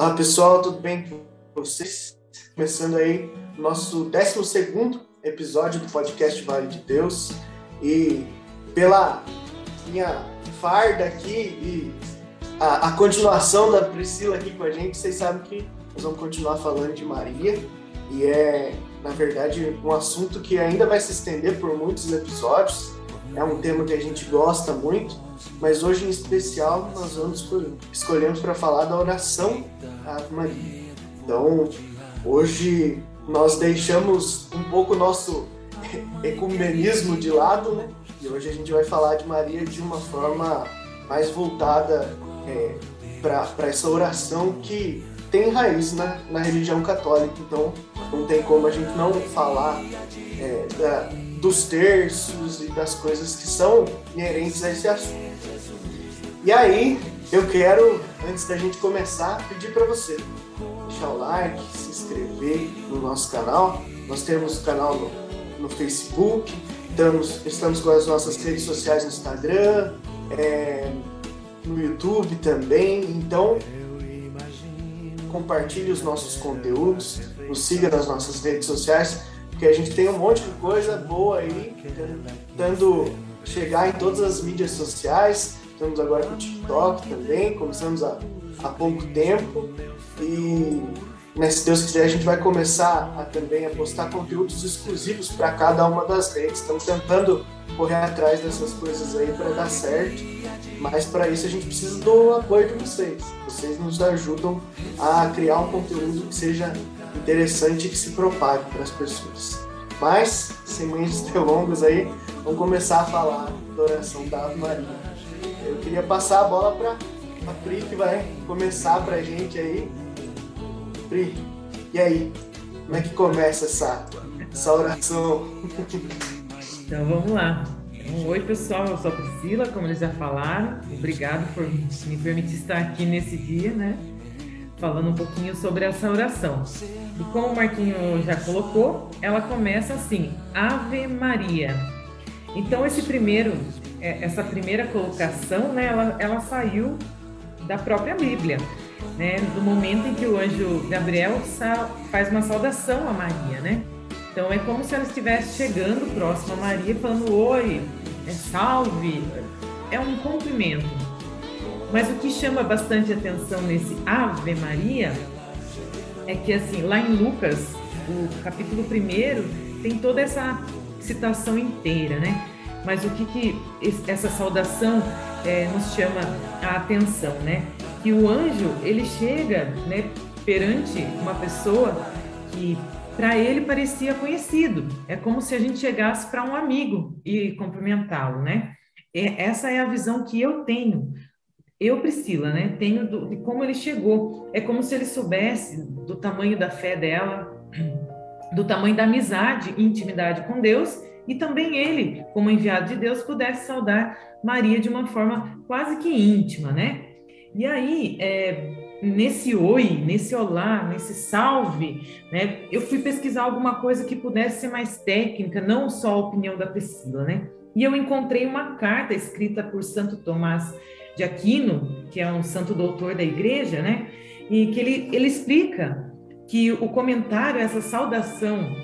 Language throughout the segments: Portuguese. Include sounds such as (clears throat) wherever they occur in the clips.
Olá pessoal, tudo bem com vocês? Começando aí nosso 12 episódio do podcast Vale de Deus e pela minha farda aqui e a, a, continuação da Priscila aqui com a gente, vocês sabem que nós vamos continuar falando de Maria e é, na verdade, um assunto que ainda vai se estender por muitos episódios. É um tema que a gente gosta muito, mas hoje em especial nós vamos escolhemos para falar da oração à Maria. Então, hoje nós deixamos um pouco o nosso (laughs) ecumenismo de lado, né? E hoje a gente vai falar de Maria de uma forma mais voltada é, para essa oração que tem raiz na, na religião católica. Então, não tem como a gente não falar é, da, dos terços e das coisas que são inerentes a esse assunto. E aí, eu quero, antes da gente começar, pedir para você deixar o like, se inscrever no nosso canal. Nós temos o canal no, no Facebook, estamos, estamos com as nossas redes sociais no Instagram, é, no YouTube também. Então, compartilhe os nossos conteúdos, nos siga nas nossas redes sociais, porque a gente tem um monte de coisa boa aí, tentando chegar em todas as mídias sociais. Estamos agora com o TikTok também, começamos há, há pouco tempo. E mas se Deus quiser, a gente vai começar a, também a postar conteúdos exclusivos para cada uma das redes. Estamos tentando correr atrás dessas coisas aí para dar certo, mas para isso a gente precisa do apoio de vocês. Vocês nos ajudam a criar um conteúdo que seja interessante que se propague para as pessoas. Mas, sem muitas delongas (laughs) aí, vamos começar a falar da oração da Ave Maria. Eu queria passar a bola para a Pri, que vai começar para a gente aí Pri, e aí? Como é que começa essa, essa oração? (laughs) Então vamos lá. Então, oi pessoal, eu sou a Priscila, como eles já falaram. Obrigado por me permitir estar aqui nesse dia, né? Falando um pouquinho sobre essa oração. E como o Marquinho já colocou, ela começa assim: Ave Maria. Então esse primeiro, é, essa primeira colocação, né? Ela, ela saiu da própria Bíblia né, do momento em que o anjo Gabriel faz uma saudação a Maria, né? Então é como se ela estivesse chegando próximo a Maria, falando oi, é salve, é um cumprimento. Mas o que chama bastante atenção nesse Ave Maria é que assim, lá em Lucas, o capítulo 1 tem toda essa citação inteira, né? Mas o que, que essa saudação é, nos chama a atenção, né? que o anjo ele chega né, perante uma pessoa que para ele parecia conhecido. É como se a gente chegasse para um amigo e cumprimentá-lo, né? É, essa é a visão que eu tenho. Eu, Priscila, né? Tenho do, de como ele chegou. É como se ele soubesse do tamanho da fé dela, (clears throat) do tamanho da amizade e intimidade com Deus, e também ele, como enviado de Deus, pudesse saudar Maria de uma forma quase que íntima, né? E aí, é, nesse oi, nesse olá, nesse salve, né, eu fui pesquisar alguma coisa que pudesse ser mais técnica, não só a opinião da Priscila, né? E eu encontrei uma carta escrita por Santo Tomás de Aquino, que é um santo doutor da igreja, né? E que ele, ele explica que o comentário, essa saudação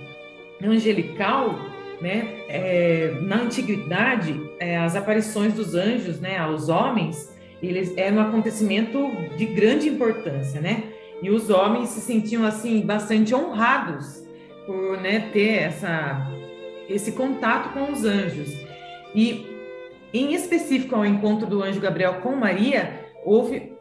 angelical, né, é, na antiguidade, é, as aparições dos anjos, né, aos homens, eles era um acontecimento de grande importância, né? E os homens se sentiam assim bastante honrados por né, ter essa, esse contato com os anjos. E em específico ao encontro do anjo Gabriel com Maria, houve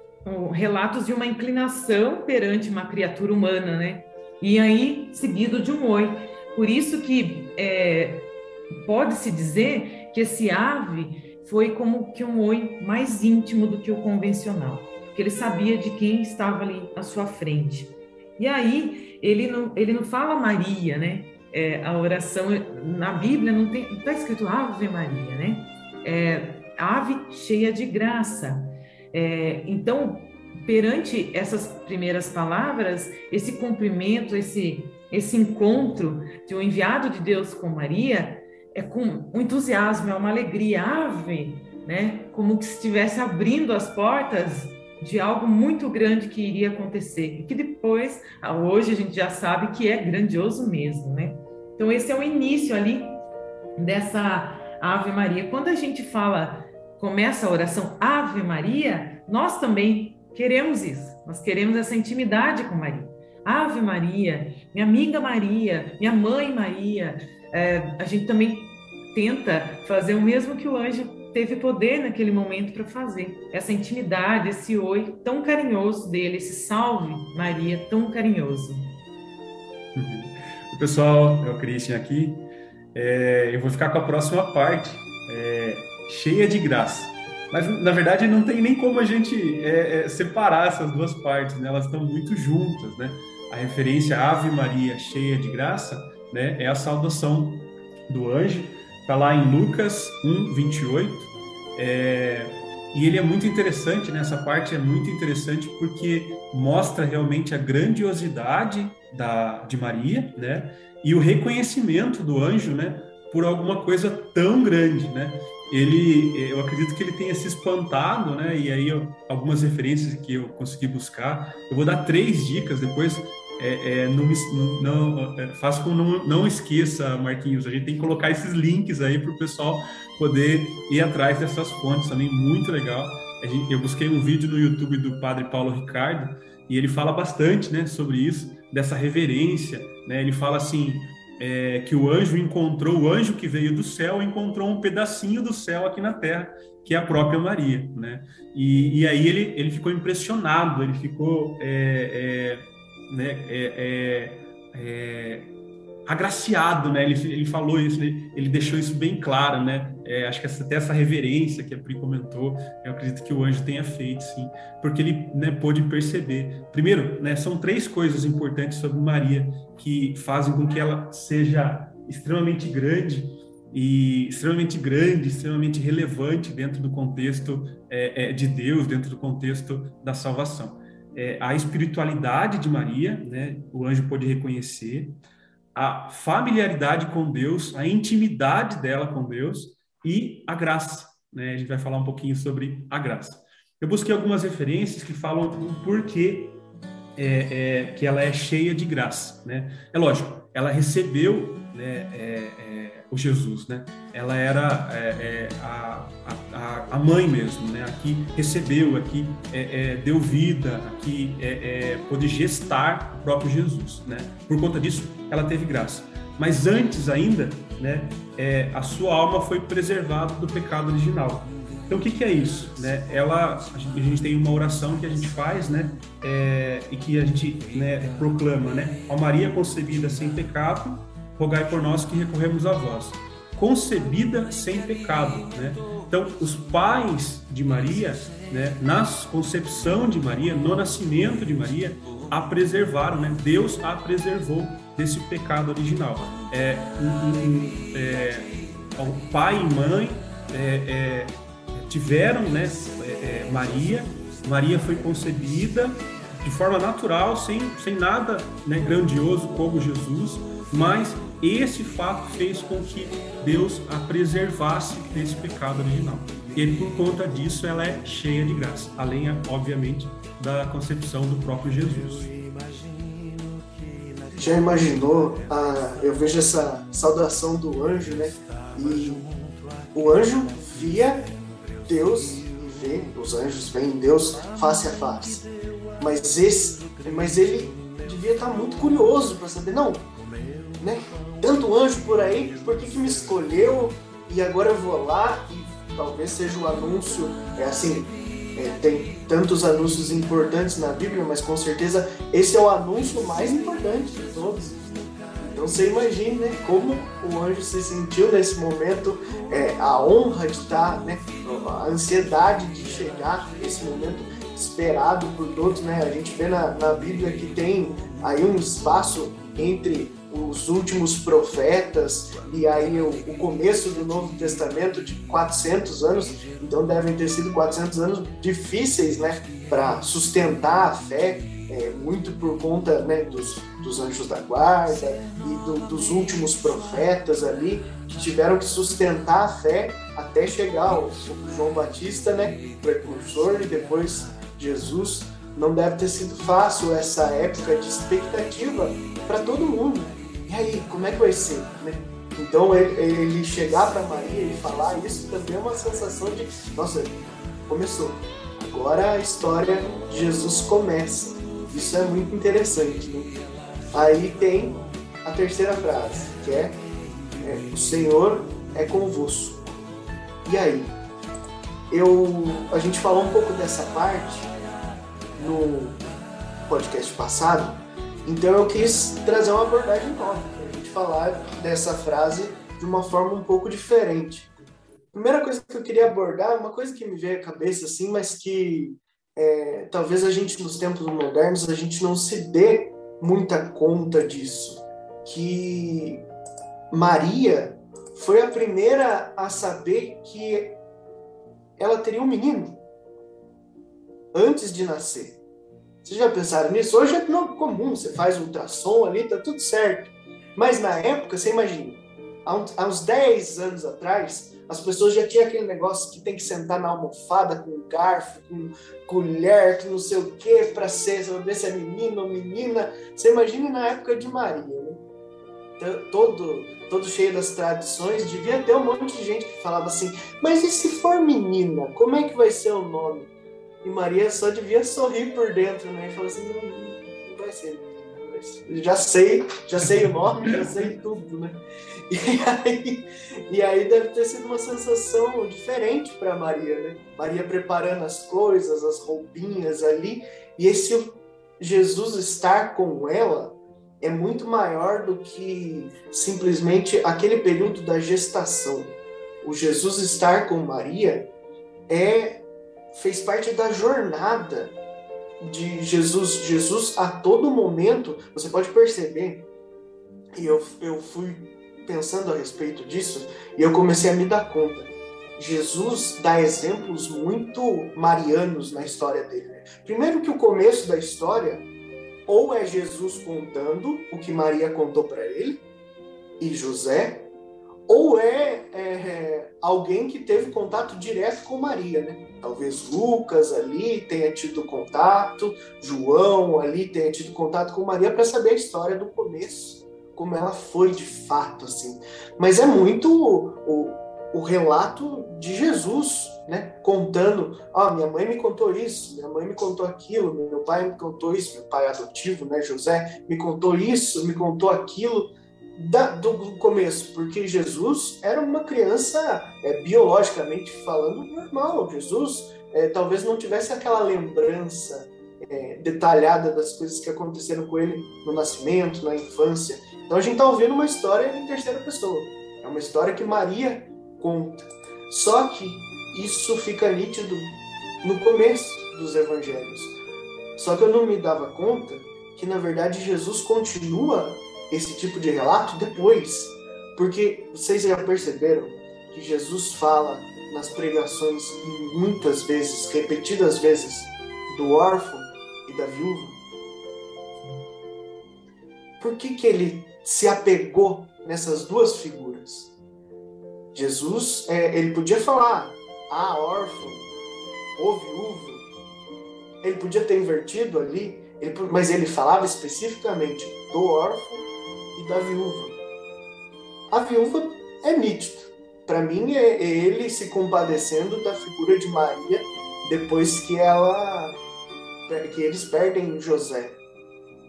relatos de uma inclinação perante uma criatura humana, né? E aí seguido de um oi. Por isso que é, pode-se dizer que esse ave foi como que um oi mais íntimo do que o convencional, porque ele sabia de quem estava ali à sua frente. E aí ele não, ele não fala Maria, né? É, a oração na Bíblia não está escrito Ave Maria, né? É, ave cheia de graça. É, então, perante essas primeiras palavras, esse cumprimento, esse esse encontro de um enviado de Deus com Maria, é com um entusiasmo, é uma alegria, ave, né? Como que estivesse abrindo as portas de algo muito grande que iria acontecer e que depois, hoje a gente já sabe que é grandioso mesmo, né? Então esse é o início ali dessa Ave Maria. Quando a gente fala, começa a oração Ave Maria, nós também queremos isso. Nós queremos essa intimidade com Maria. Ave Maria, minha amiga Maria, minha mãe Maria. É, a gente também tenta fazer o mesmo que o anjo teve poder naquele momento para fazer. Essa intimidade, esse oi tão carinhoso dele, esse salve Maria tão carinhoso. Pessoal, é o Christian aqui. É, eu vou ficar com a próxima parte, é, cheia de graça. Mas, na verdade, não tem nem como a gente é, é separar essas duas partes, né? elas estão muito juntas. Né? A referência Ave Maria, cheia de graça, né? é a saudação do anjo Está lá em Lucas 1, 28. É, e ele é muito interessante, né? essa parte é muito interessante porque mostra realmente a grandiosidade da, de Maria, né? E o reconhecimento do anjo, né? Por alguma coisa tão grande, né? Ele, eu acredito que ele tenha se espantado, né? E aí eu, algumas referências que eu consegui buscar, eu vou dar três dicas depois é, é, não, não é, faça com não, não esqueça, Marquinhos, a gente tem que colocar esses links aí para o pessoal poder ir atrás dessas fontes também, muito legal. Gente, eu busquei um vídeo no YouTube do Padre Paulo Ricardo e ele fala bastante né, sobre isso, dessa reverência. Né? Ele fala assim, é, que o anjo encontrou, o anjo que veio do céu encontrou um pedacinho do céu aqui na terra, que é a própria Maria. Né? E, e aí ele, ele ficou impressionado, ele ficou... Né, é, é, é, agraciado, né? Ele, ele falou isso, ele, ele deixou isso bem claro, né? É, acho que essa, até essa reverência que a Pri comentou, eu acredito que o anjo tenha feito, sim, porque ele né, pôde perceber. Primeiro, né, são três coisas importantes sobre Maria que fazem com que ela seja extremamente grande e extremamente grande, extremamente relevante dentro do contexto é, é, de Deus, dentro do contexto da salvação é, a espiritualidade de Maria, né, o anjo pôde reconhecer, a familiaridade com Deus, a intimidade dela com Deus e a graça. Né? A gente vai falar um pouquinho sobre a graça. Eu busquei algumas referências que falam o porquê é, é, que ela é cheia de graça. Né? É lógico, ela recebeu né, é, é o Jesus, né? Ela era é, é, a, a, a, mãe mesmo, né? Aqui recebeu, aqui é, é deu vida, aqui é, é, pôde gestar o próprio Jesus, né? Por conta disso, ela teve graça. Mas antes ainda, né? a sua alma foi preservada do pecado original. Então, o que, que é isso? Né? Ela, a gente, a gente, tem uma oração que a gente faz, né? É, e que a gente né, proclama, né? A Maria concebida sem pecado, rogai por nós que recorremos a vós. Concebida sem pecado, né? Então, os pais de Maria, né, na concepção de Maria, no nascimento de Maria, a preservaram, né? Deus a preservou desse pecado original. É, um, um, é, o pai e mãe é, é tiveram, né, é, é, Maria. Maria foi concebida de forma natural, sem, sem nada né, grandioso como Jesus, mas esse fato fez com que Deus a preservasse desse pecado original. E por conta disso ela é cheia de graça, além, obviamente, da concepção do próprio Jesus. Já imaginou? Ah, eu vejo essa saudação do anjo, né? E o anjo via Deus e vê, os anjos veem Deus face a face. Mas esse, mas ele devia estar muito curioso para saber, não, né? Tanto anjo por aí, por que, que me escolheu? E agora eu vou lá e talvez seja o um anúncio, é assim, é, tem tantos anúncios importantes na Bíblia, mas com certeza esse é o anúncio mais importante de todos. Então você imagine né, como o anjo se sentiu nesse momento, é, a honra de estar, né, a ansiedade de chegar esse momento esperado por todos. Né? A gente vê na, na Bíblia que tem aí um espaço entre os últimos profetas e aí o, o, começo do Novo Testamento de 400 anos, então devem ter sido 400 anos difíceis, né, para sustentar a fé, é, muito por conta né, dos, dos anjos da guarda e do, dos últimos profetas ali que tiveram que sustentar a fé até chegar o, o João Batista, né, precursor e depois Jesus, não deve ter sido fácil essa época de expectativa para todo mundo. E aí, como é que vai ser? Né? Então, ele, ele chegar para Maria e falar isso também é uma sensação de: nossa, começou. Agora a história de Jesus começa. Isso é muito interessante. Né? Aí tem a terceira frase, que é, é o Senhor é convosco. E aí? Eu, a gente falou um pouco dessa parte no podcast passado, então eu quis trazer uma abordagem nova, para a gente falar dessa frase de uma forma um pouco diferente. Primeira coisa que eu queria abordar, uma coisa que me veio à cabeça assim, mas que é, talvez a gente nos tempos modernos a gente não se dê muita conta disso, que Maria foi a primeira a saber que ela teria um menino antes de nascer. Vocês já pensaram nisso? Hoje é comum, você faz ultrassom ali, tá tudo certo. Mas na época, você imagina, há uns 10 anos atrás, as pessoas já tinham aquele negócio que tem que sentar na almofada com garfo, com colher, que não sei o que, para ser, se é menino ou menina. Você imagina na época de Maria, né? Todo, todo cheio das tradições, devia ter um monte de gente que falava assim: mas e se for menina, como é que vai ser o nome? E Maria só devia sorrir por dentro, né? E falou assim: não, não vai ser menina. Já sei, já sei o nome, já sei tudo, né? E aí, e aí deve ter sido uma sensação diferente para Maria, né? Maria preparando as coisas, as roupinhas ali, e esse Jesus estar com ela é muito maior do que simplesmente aquele período da gestação. O Jesus estar com Maria é fez parte da jornada de Jesus. Jesus a todo momento, você pode perceber, e eu, eu fui pensando a respeito disso e eu comecei a me dar conta. Jesus dá exemplos muito marianos na história dele. Né? Primeiro que o começo da história ou é Jesus contando o que Maria contou para ele e José, ou é, é, é, alguém que teve contato direto com Maria, né? Talvez Lucas ali tenha tido contato, João ali tenha tido contato com Maria para saber a história do começo como ela foi de fato, assim. Mas é muito o, o, o relato de Jesus, né? Contando, ah, minha mãe me contou isso, minha mãe me contou aquilo, meu pai me contou isso, meu pai adotivo, né, José, me contou isso, me contou aquilo. Da, do começo, porque Jesus era uma criança é, biologicamente falando normal. Jesus é, talvez não tivesse aquela lembrança é, detalhada das coisas que aconteceram com ele no nascimento, na infância. Então a gente está ouvindo uma história em terceira pessoa. É uma história que Maria conta. Só que isso fica nítido no começo dos evangelhos. Só que eu não me dava conta que na verdade Jesus continua esse tipo de relato depois. Porque vocês já perceberam que Jesus fala nas pregações muitas vezes, repetidas vezes, do órfão e da viúva? Por que, que ele se apegou nessas duas figuras. Jesus, é, ele podia falar, ah, órfão, ou viúvo. Ele podia ter invertido ali, ele, mas ele falava especificamente do órfão e da viúva. A viúva é nítido. Para mim, é, é ele se compadecendo da figura de Maria depois que ela que eles perdem José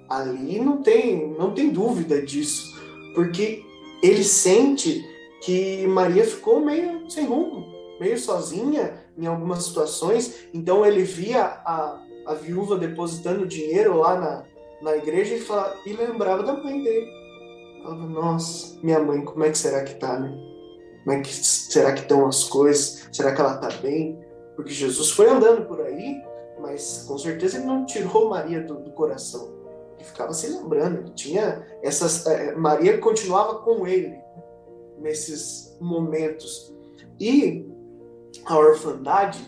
ali não tem, não tem dúvida disso, porque ele sente que Maria ficou meio sem rumo, meio sozinha em algumas situações, então ele via a, a viúva depositando dinheiro lá na, na igreja e, fala, e lembrava da mãe dele. Falava, nossa, minha mãe, como é que será que tá, né? Como é que será que estão as coisas? Será que ela tá bem? Porque Jesus foi andando por aí, mas com certeza ele não tirou Maria do, do coração ficava se lembrando. Ele tinha essas. É, Maria continuava com ele nesses momentos. E a orfandade,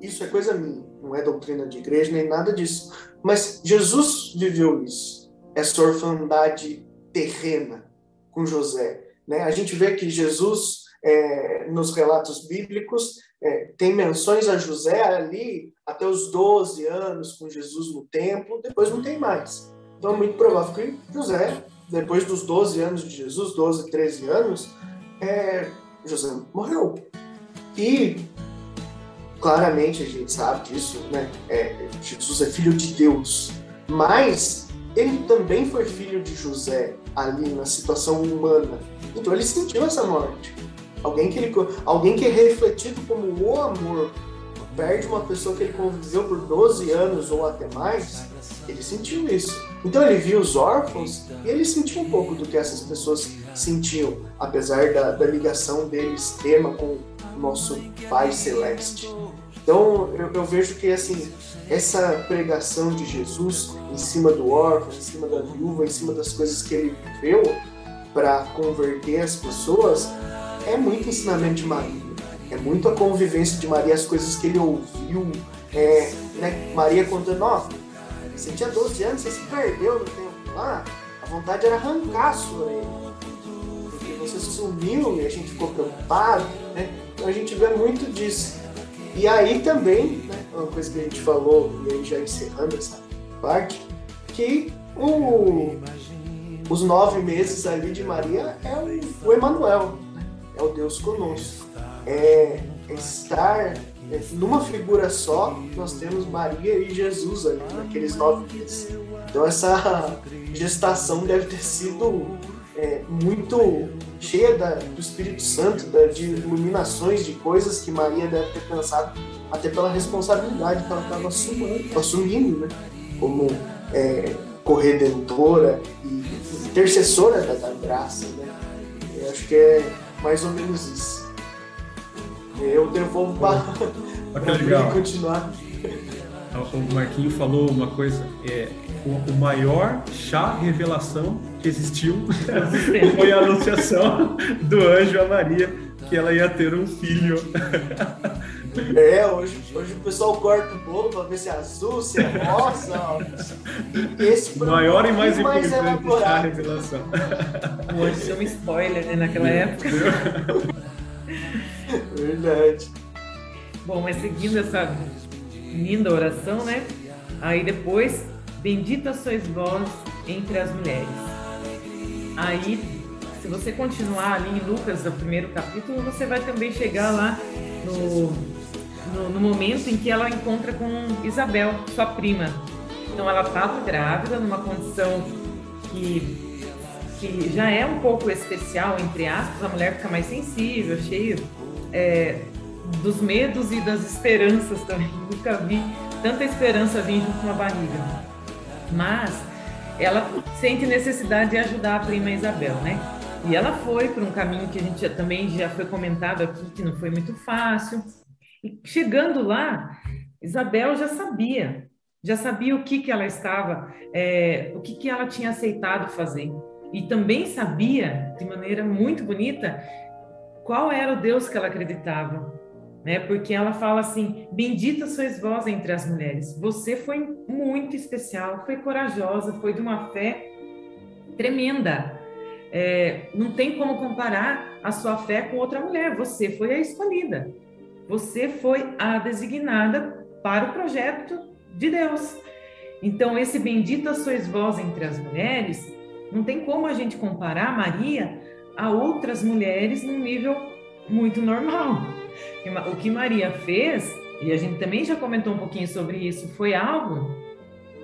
isso é coisa minha, não é doutrina de igreja nem nada disso. Mas Jesus viveu isso, essa orfandade terrena com José. Né? A gente vê que Jesus é, nos relatos bíblicos, é, tem menções a José ali até os 12 anos com Jesus no templo, depois não tem mais. Então é muito provável que José, depois dos 12 anos de Jesus, 12, 13 anos, é, José morreu. E claramente a gente sabe disso, né? É, Jesus é filho de Deus, mas ele também foi filho de José ali na situação humana. Então ele sentiu essa morte. Alguém que, ele, alguém que é refletido como o amor perde uma pessoa que ele conviveu por 12 anos ou até mais, ele sentiu isso. Então ele viu os órfãos e ele sentiu um pouco do que essas pessoas sentiam, apesar da, da ligação dele extrema com o nosso Pai Celeste. Então eu, eu, vejo que assim essa pregação de Jesus em cima do órfão, em cima da viúva, em cima das coisas que ele viveu para converter as pessoas é muito ensinamento de Maria. É muito a convivência de Maria, as coisas que ele ouviu. É, né, Maria contando, ó, você tinha 12 anos, você se perdeu no tempo lá, a vontade era arrancar a sua orelha. Porque você sumiu e a gente ficou preocupado, né? Então a gente vê muito disso. E aí também, né, uma coisa que a gente falou, e aí já encerrando essa parte, que o, os nove meses ali de Maria é o, o Emanuel, é o Deus conosco. É, é estar é, numa figura só, nós temos Maria e Jesus ali, naqueles nove meses. Então essa gestação deve ter sido é, muito cheia da, do Espírito Santo, da, de iluminações, de coisas que Maria deve ter pensado, até pela responsabilidade que ela estava assumindo, assumindo né? como é, corredentora e intercessora da, da graça. Né? Eu acho que é mais ou menos isso. Eu devolvo para (laughs) legal. continuar. O Marquinho falou uma coisa, é, o, o maior chá revelação existiu (laughs) foi a anunciação do anjo a Maria que ela ia ter um filho. (laughs) É, hoje, hoje o pessoal corta o bolo para ver se é azul, se é rosa. Esse maior e mais importante chá revelação. Hoje é um spoiler, né, naquela época. (laughs) Verdade. Bom, mas seguindo essa linda oração, né? Aí depois, bendita sois vós entre as mulheres. Aí, se você continuar ali em Lucas, no primeiro capítulo, você vai também chegar lá no, no, no momento em que ela encontra com Isabel, sua prima. Então, ela estava grávida, numa condição que, que já é um pouco especial, entre aspas, a mulher fica mais sensível, cheia é, dos medos e das esperanças também. (laughs) Nunca vi tanta esperança vir junto com a barriga. Mas ela sente necessidade de ajudar a prima Isabel, né? E ela foi por um caminho que a gente já, também já foi comentado aqui, que não foi muito fácil. E chegando lá, Isabel já sabia, já sabia o que, que ela estava, é, o que, que ela tinha aceitado fazer. E também sabia, de maneira muito bonita, qual era o Deus que ela acreditava né? Porque ela fala assim: Bendita sois vós entre as mulheres. Você foi muito especial, foi corajosa, foi de uma fé tremenda. É, não tem como comparar a sua fé com outra mulher. Você foi a escolhida. Você foi a designada para o projeto de Deus. Então, esse bendita sois vós entre as mulheres, não tem como a gente comparar Maria a outras mulheres num nível muito normal. O que Maria fez, e a gente também já comentou um pouquinho sobre isso, foi algo.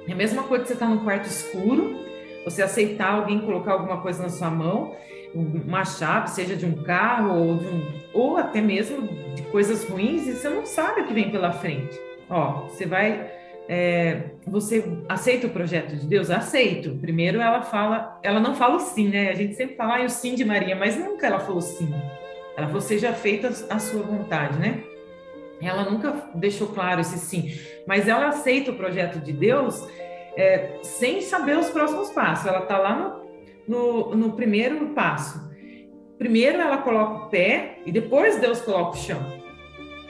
É a mesma coisa que você estar tá num quarto escuro, você aceitar alguém colocar alguma coisa na sua mão, uma chave, seja de um carro ou, de um, ou até mesmo de coisas ruins, e você não sabe o que vem pela frente. Ó, você vai. É, você aceita o projeto de Deus? Aceito. Primeiro ela fala, ela não fala o sim, né? A gente sempre fala ah, o sim de Maria, mas nunca ela falou sim. Ela falou, seja feita a sua vontade, né? Ela nunca deixou claro esse sim, mas ela aceita o projeto de Deus é, sem saber os próximos passos. Ela está lá no, no, no primeiro passo. Primeiro ela coloca o pé e depois Deus coloca o chão.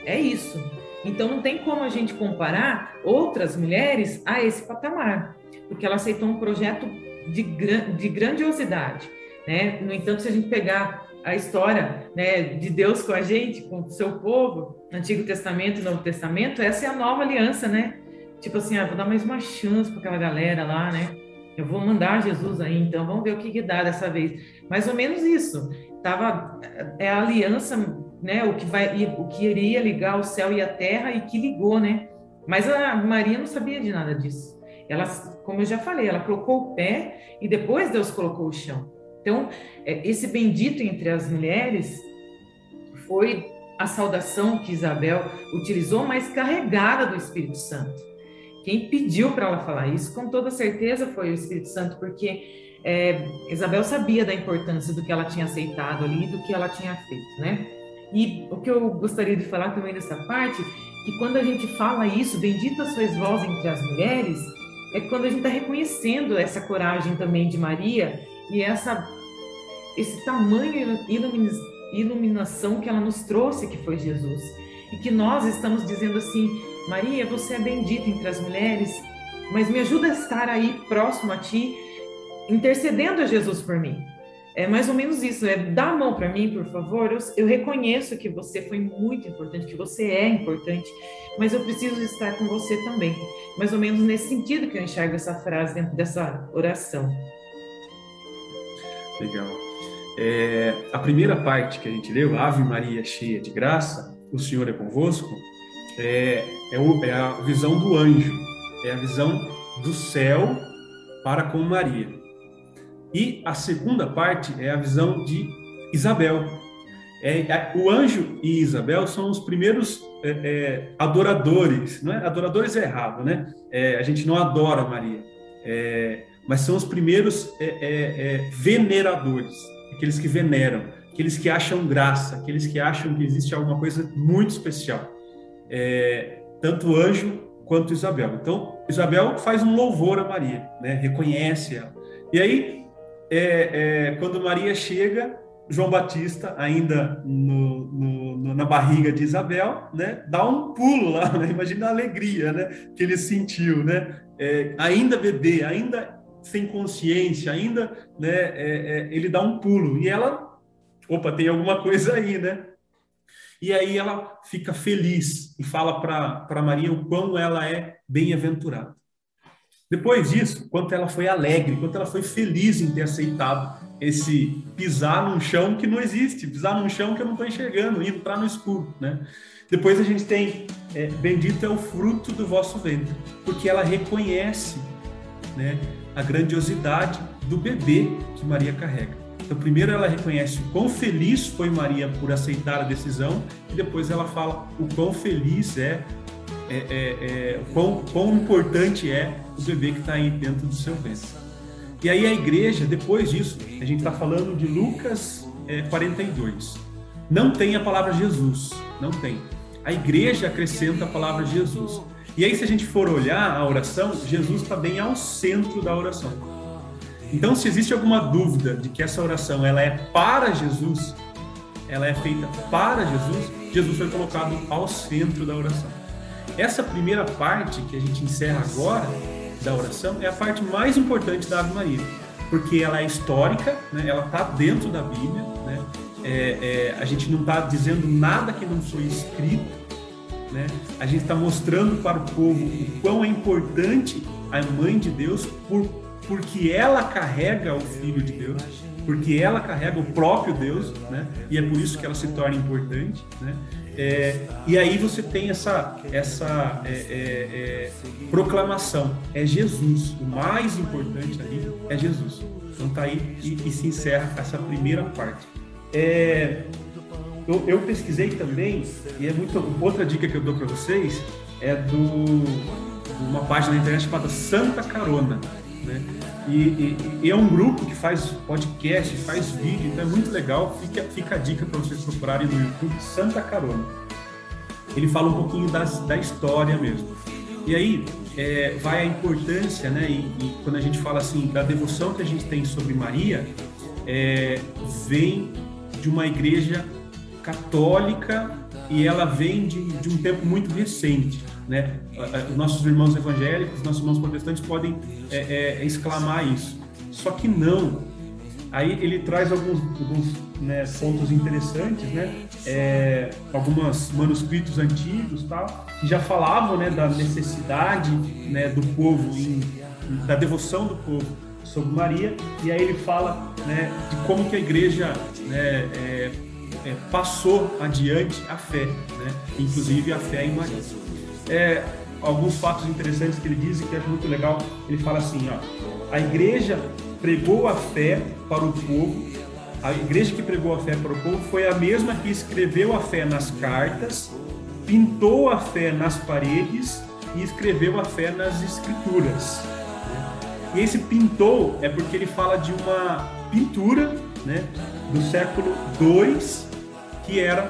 É isso. Então não tem como a gente comparar outras mulheres a esse patamar, porque ela aceitou um projeto de, de grandiosidade. Né? No entanto, se a gente pegar a história né, de Deus com a gente, com o seu povo, Antigo Testamento e Novo Testamento, essa é a nova aliança, né? Tipo assim, ah, vou dar mais uma chance para aquela galera lá, né? Eu vou mandar Jesus aí, então vamos ver o que, que dá dessa vez. Mais ou menos isso. Tava é a aliança, né? O que vai, o que iria ligar o céu e a terra e que ligou, né? Mas a Maria não sabia de nada disso. Ela, como eu já falei, ela colocou o pé e depois Deus colocou o chão. Então, é, esse bendito entre as mulheres foi a saudação que Isabel utilizou, mas carregada do Espírito Santo. Quem pediu para ela falar isso, com toda certeza, foi o Espírito Santo, porque é, Isabel sabia da importância do que ela tinha aceitado ali, do que ela tinha feito, né? E o que eu gostaria de falar também nessa parte, que quando a gente fala isso, bendita sois vós entre as mulheres, é quando a gente está reconhecendo essa coragem também de Maria e essa esse tamanho iluminação que ela nos trouxe, que foi Jesus. E que nós estamos dizendo assim: Maria, você é bendita entre as mulheres, mas me ajuda a estar aí próximo a ti, intercedendo a Jesus por mim. É mais ou menos isso, é dá a mão para mim, por favor. Eu, eu, reconheço que você foi muito importante, que você é importante, mas eu preciso estar com você também. Mais ou menos nesse sentido que eu enxergo essa frase dentro dessa oração. Legal. É, a primeira parte que a gente leu, Ave Maria cheia de graça, o Senhor é convosco, é, é, o, é a visão do anjo, é a visão do céu para com Maria. E a segunda parte é a visão de Isabel. É, é o anjo e Isabel são os primeiros é, é, adoradores, não é? Adoradores é errado, né? A gente não adora Maria, é, mas são os primeiros veneradores, aqueles que veneram, aqueles que acham graça, aqueles que acham que existe alguma coisa muito especial é, tanto anjo quanto Isabel. Então, Isabel faz um louvor a Maria, né? reconhece ela. E aí, é, é, quando Maria chega, João Batista, ainda no, no, na barriga de Isabel, né, dá um pulo lá, né? imagina a alegria né, que ele sentiu, né? É, ainda bebê, ainda sem consciência, ainda né, é, é, ele dá um pulo e ela, opa, tem alguma coisa aí, né? E aí ela fica feliz e fala para Maria o quão ela é bem-aventurada. Depois disso, quanto ela foi alegre, quanto ela foi feliz em ter aceitado esse pisar num chão que não existe, pisar num chão que eu não estou enxergando, entrar no escuro, né? Depois a gente tem, é, bendito é o fruto do vosso ventre, porque ela reconhece né, a grandiosidade do bebê que Maria carrega. Então, primeiro ela reconhece o quão feliz foi Maria por aceitar a decisão, e depois ela fala o quão feliz é, é, é, é o quão, quão importante é o bebê que está aí dentro do seu ventre. E aí a igreja, depois disso, a gente está falando de Lucas é, 42. Não tem a palavra Jesus, não tem. A igreja acrescenta a palavra Jesus. E aí, se a gente for olhar a oração, Jesus está bem ao centro da oração. Então, se existe alguma dúvida de que essa oração ela é para Jesus, ela é feita para Jesus, Jesus foi colocado ao centro da oração. Essa primeira parte que a gente encerra agora da oração é a parte mais importante da Ave Maria, porque ela é histórica, né? ela está dentro da Bíblia, né? É, é, a gente não está dizendo nada que não foi escrito, né? a gente está mostrando para o povo o quão é importante a mãe de Deus por porque ela carrega o Filho de Deus, porque ela carrega o próprio Deus, né? E é por isso que ela se torna importante, né? É, e aí você tem essa, essa é, é, é proclamação, é Jesus, o mais importante ali é Jesus. Então tá aí e, e se encerra essa primeira parte. É, eu, eu, pesquisei também, e é muito outra dica que eu dou para vocês é do uma página na internet chamada Santa Carona. Né? E, e, e, é um grupo que faz podcast, faz vídeo, então é muito legal. Fica, fica a dica para vocês procurarem no YouTube Santa Carona. Ele fala um pouquinho das, da história mesmo. E aí é, vai a importância, né? E, e, quando a gente fala assim da devoção que a gente tem sobre Maria, é, vem de uma igreja católica e ela vem de, de um tempo muito recente. Né? Os nossos irmãos evangélicos, nossos irmãos protestantes podem é, é, exclamar isso. Só que não. Aí ele traz alguns, alguns né, pontos interessantes, né? É, alguns manuscritos antigos, tal, que já falavam, né, da necessidade, né, do povo, em, da devoção do povo sobre Maria. E aí ele fala, né, de como que a igreja, né, é, é, passou adiante a fé, né? Inclusive a fé em Maria. É, alguns fatos interessantes que ele diz e que acho muito legal. Ele fala assim, ó, a igreja pregou a fé para o povo. A igreja que pregou a fé para o povo foi a mesma que escreveu a fé nas cartas, pintou a fé nas paredes e escreveu a fé nas escrituras. E esse pintou é porque ele fala de uma pintura né, do século II, que era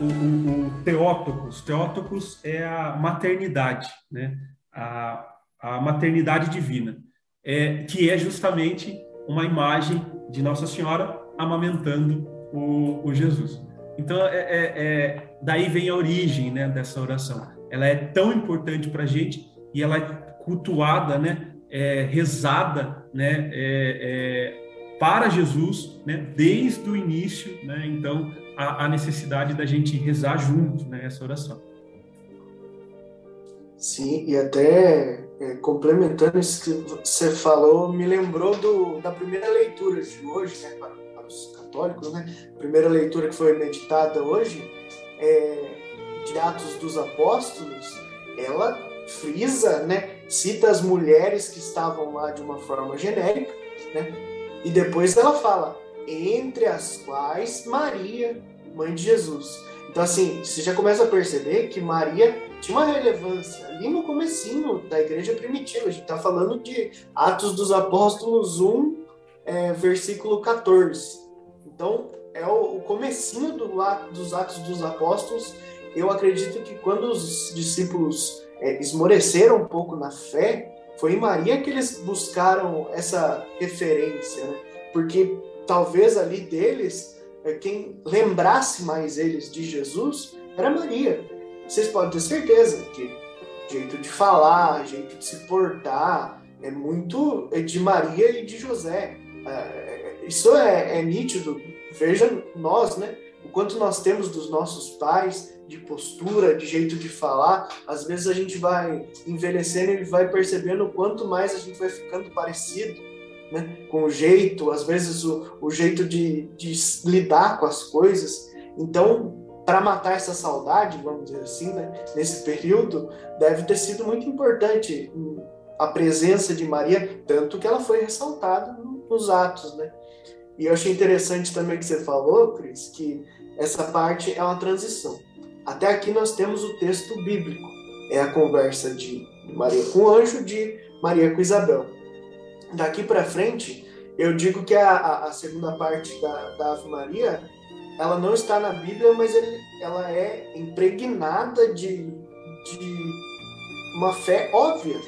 o, o, o Teótocos. Teótocos é a maternidade, né? a, a maternidade divina, é, que é justamente uma imagem de Nossa Senhora amamentando o, o Jesus. Então, é, é, é, daí vem a origem né, dessa oração. Ela é tão importante para a gente e ela é cultuada, né, é, rezada né, é, é, para Jesus né, desde o início. Né, então, a, a necessidade da gente rezar junto né, essa oração. Sim, e até é, complementando isso que você falou, me lembrou do, da primeira leitura de hoje, né, para, para os católicos, né? A primeira leitura que foi meditada hoje, é, de Atos dos Apóstolos, ela frisa, né, cita as mulheres que estavam lá de uma forma genérica, né? E depois ela fala, entre as quais Maria, mãe de Jesus. Então, assim, você já começa a perceber que Maria tinha uma relevância ali no comecinho da igreja primitiva. A gente está falando de Atos dos Apóstolos 1, é, versículo 14. Então, é o, o comecinho do, dos Atos dos Apóstolos. Eu acredito que quando os discípulos é, esmoreceram um pouco na fé, foi em Maria que eles buscaram essa referência, né? Porque talvez ali deles, é, quem lembrasse mais eles de Jesus era Maria. Vocês podem ter certeza que jeito de falar, jeito de se portar, é muito de Maria e de José. É, isso é, é nítido. Veja nós, né? O quanto nós temos dos nossos pais, de postura, de jeito de falar. Às vezes a gente vai envelhecendo e vai percebendo o quanto mais a gente vai ficando parecido né? com o jeito, às vezes o, o jeito de, de lidar com as coisas. Então, para matar essa saudade, vamos dizer assim, né? nesse período, deve ter sido muito importante a presença de Maria, tanto que ela foi ressaltada nos Atos, né? E eu achei interessante também que você falou, Cris, que essa parte é uma transição. Até aqui nós temos o texto bíblico, é a conversa de Maria com o anjo, de Maria com Isabel daqui para frente, eu digo que a, a, segunda parte da, da Ave Maria, ela não está na Bíblia, mas ele, ela é impregnada de, de uma fé óbvia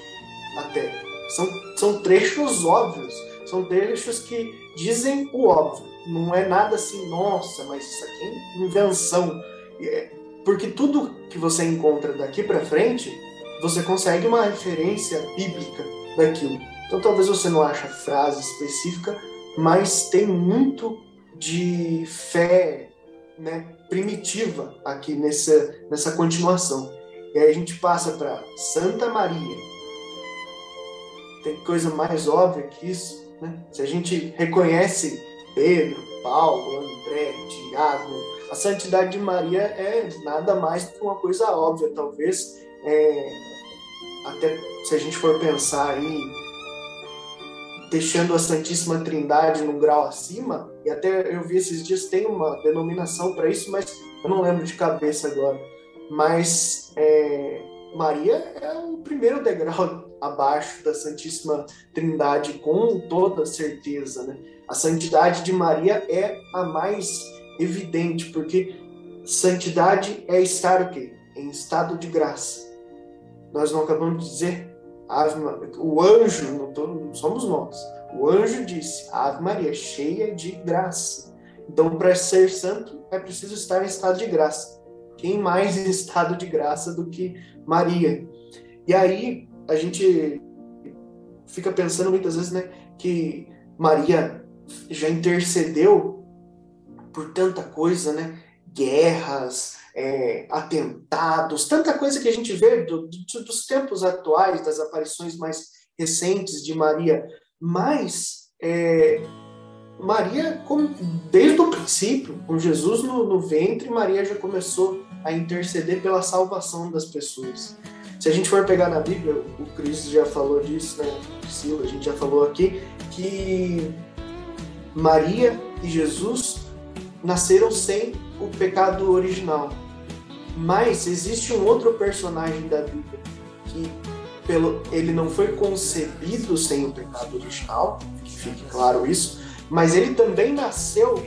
até. São, são trechos óbvios, são trechos que dizem o óbvio. Não é nada assim, nossa, mas isso aqui é invenção. É, porque tudo que você encontra daqui para frente, você consegue uma referência bíblica daquilo. Então talvez você não ache a frase específica, mas tem muito de fé né, primitiva aqui nessa, nessa continuação. E aí a gente passa para Santa Maria. Tem coisa mais óbvia que isso? Né? Se a gente reconhece Pedro, Paulo, André, Tiago, a santidade de Maria é nada mais que uma coisa óbvia, talvez. É, até se a gente for pensar aí deixando a Santíssima Trindade num grau acima, e até eu vi esses dias, tem uma denominação para isso, mas eu não lembro de cabeça agora. Mas é, Maria é o primeiro degrau (laughs) abaixo da Santíssima Trindade, com toda certeza. Né? A santidade de Maria é a mais evidente, porque santidade é estar o quê? Em estado de graça. Nós não acabamos de dizer Ave, o anjo, não, tô, somos nós, o anjo disse: Ave Maria, cheia de graça. Então, para ser santo, é preciso estar em estado de graça. Quem mais em estado de graça do que Maria? E aí, a gente fica pensando muitas vezes né, que Maria já intercedeu por tanta coisa, né? Guerras, é, atentados, tanta coisa que a gente vê do, do, dos tempos atuais, das aparições mais recentes de Maria. Mas é, Maria, desde o princípio, com Jesus no, no ventre, Maria já começou a interceder pela salvação das pessoas. Se a gente for pegar na Bíblia, o Cristo já falou disso, né? Priscila, a gente já falou aqui, que Maria e Jesus nasceram sem o pecado original. Mas existe um outro personagem da Bíblia que pelo, ele não foi concebido sem o pecado original, que fique claro isso, mas ele também nasceu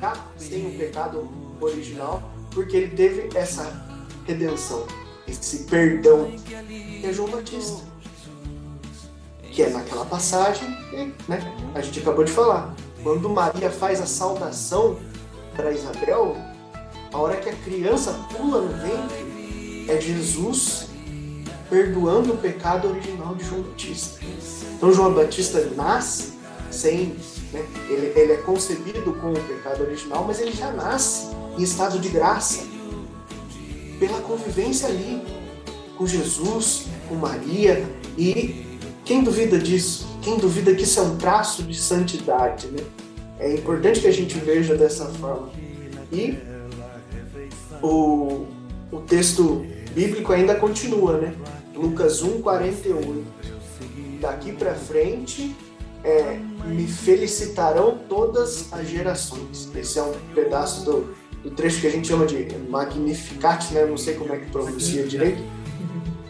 já sem o pecado original, porque ele teve essa redenção, esse perdão, que é João Batista. Que é naquela passagem, né? A gente acabou de falar. Quando Maria faz a saudação para Isabel, a hora que a criança pula no ventre, é Jesus perdoando o pecado original de João Batista. Então João Batista nasce sem, né, ele, ele é concebido com o pecado original, mas ele já nasce em estado de graça pela convivência ali com Jesus, com Maria e quem duvida disso? Quem duvida que isso é um traço de santidade, né? É importante que a gente veja dessa forma. E o, o texto bíblico ainda continua, né? Lucas 1, 48. Daqui para frente, é, me felicitarão todas as gerações. Esse é um pedaço do, do trecho que a gente chama de Magnificat, né? não sei como é que pronuncia direito.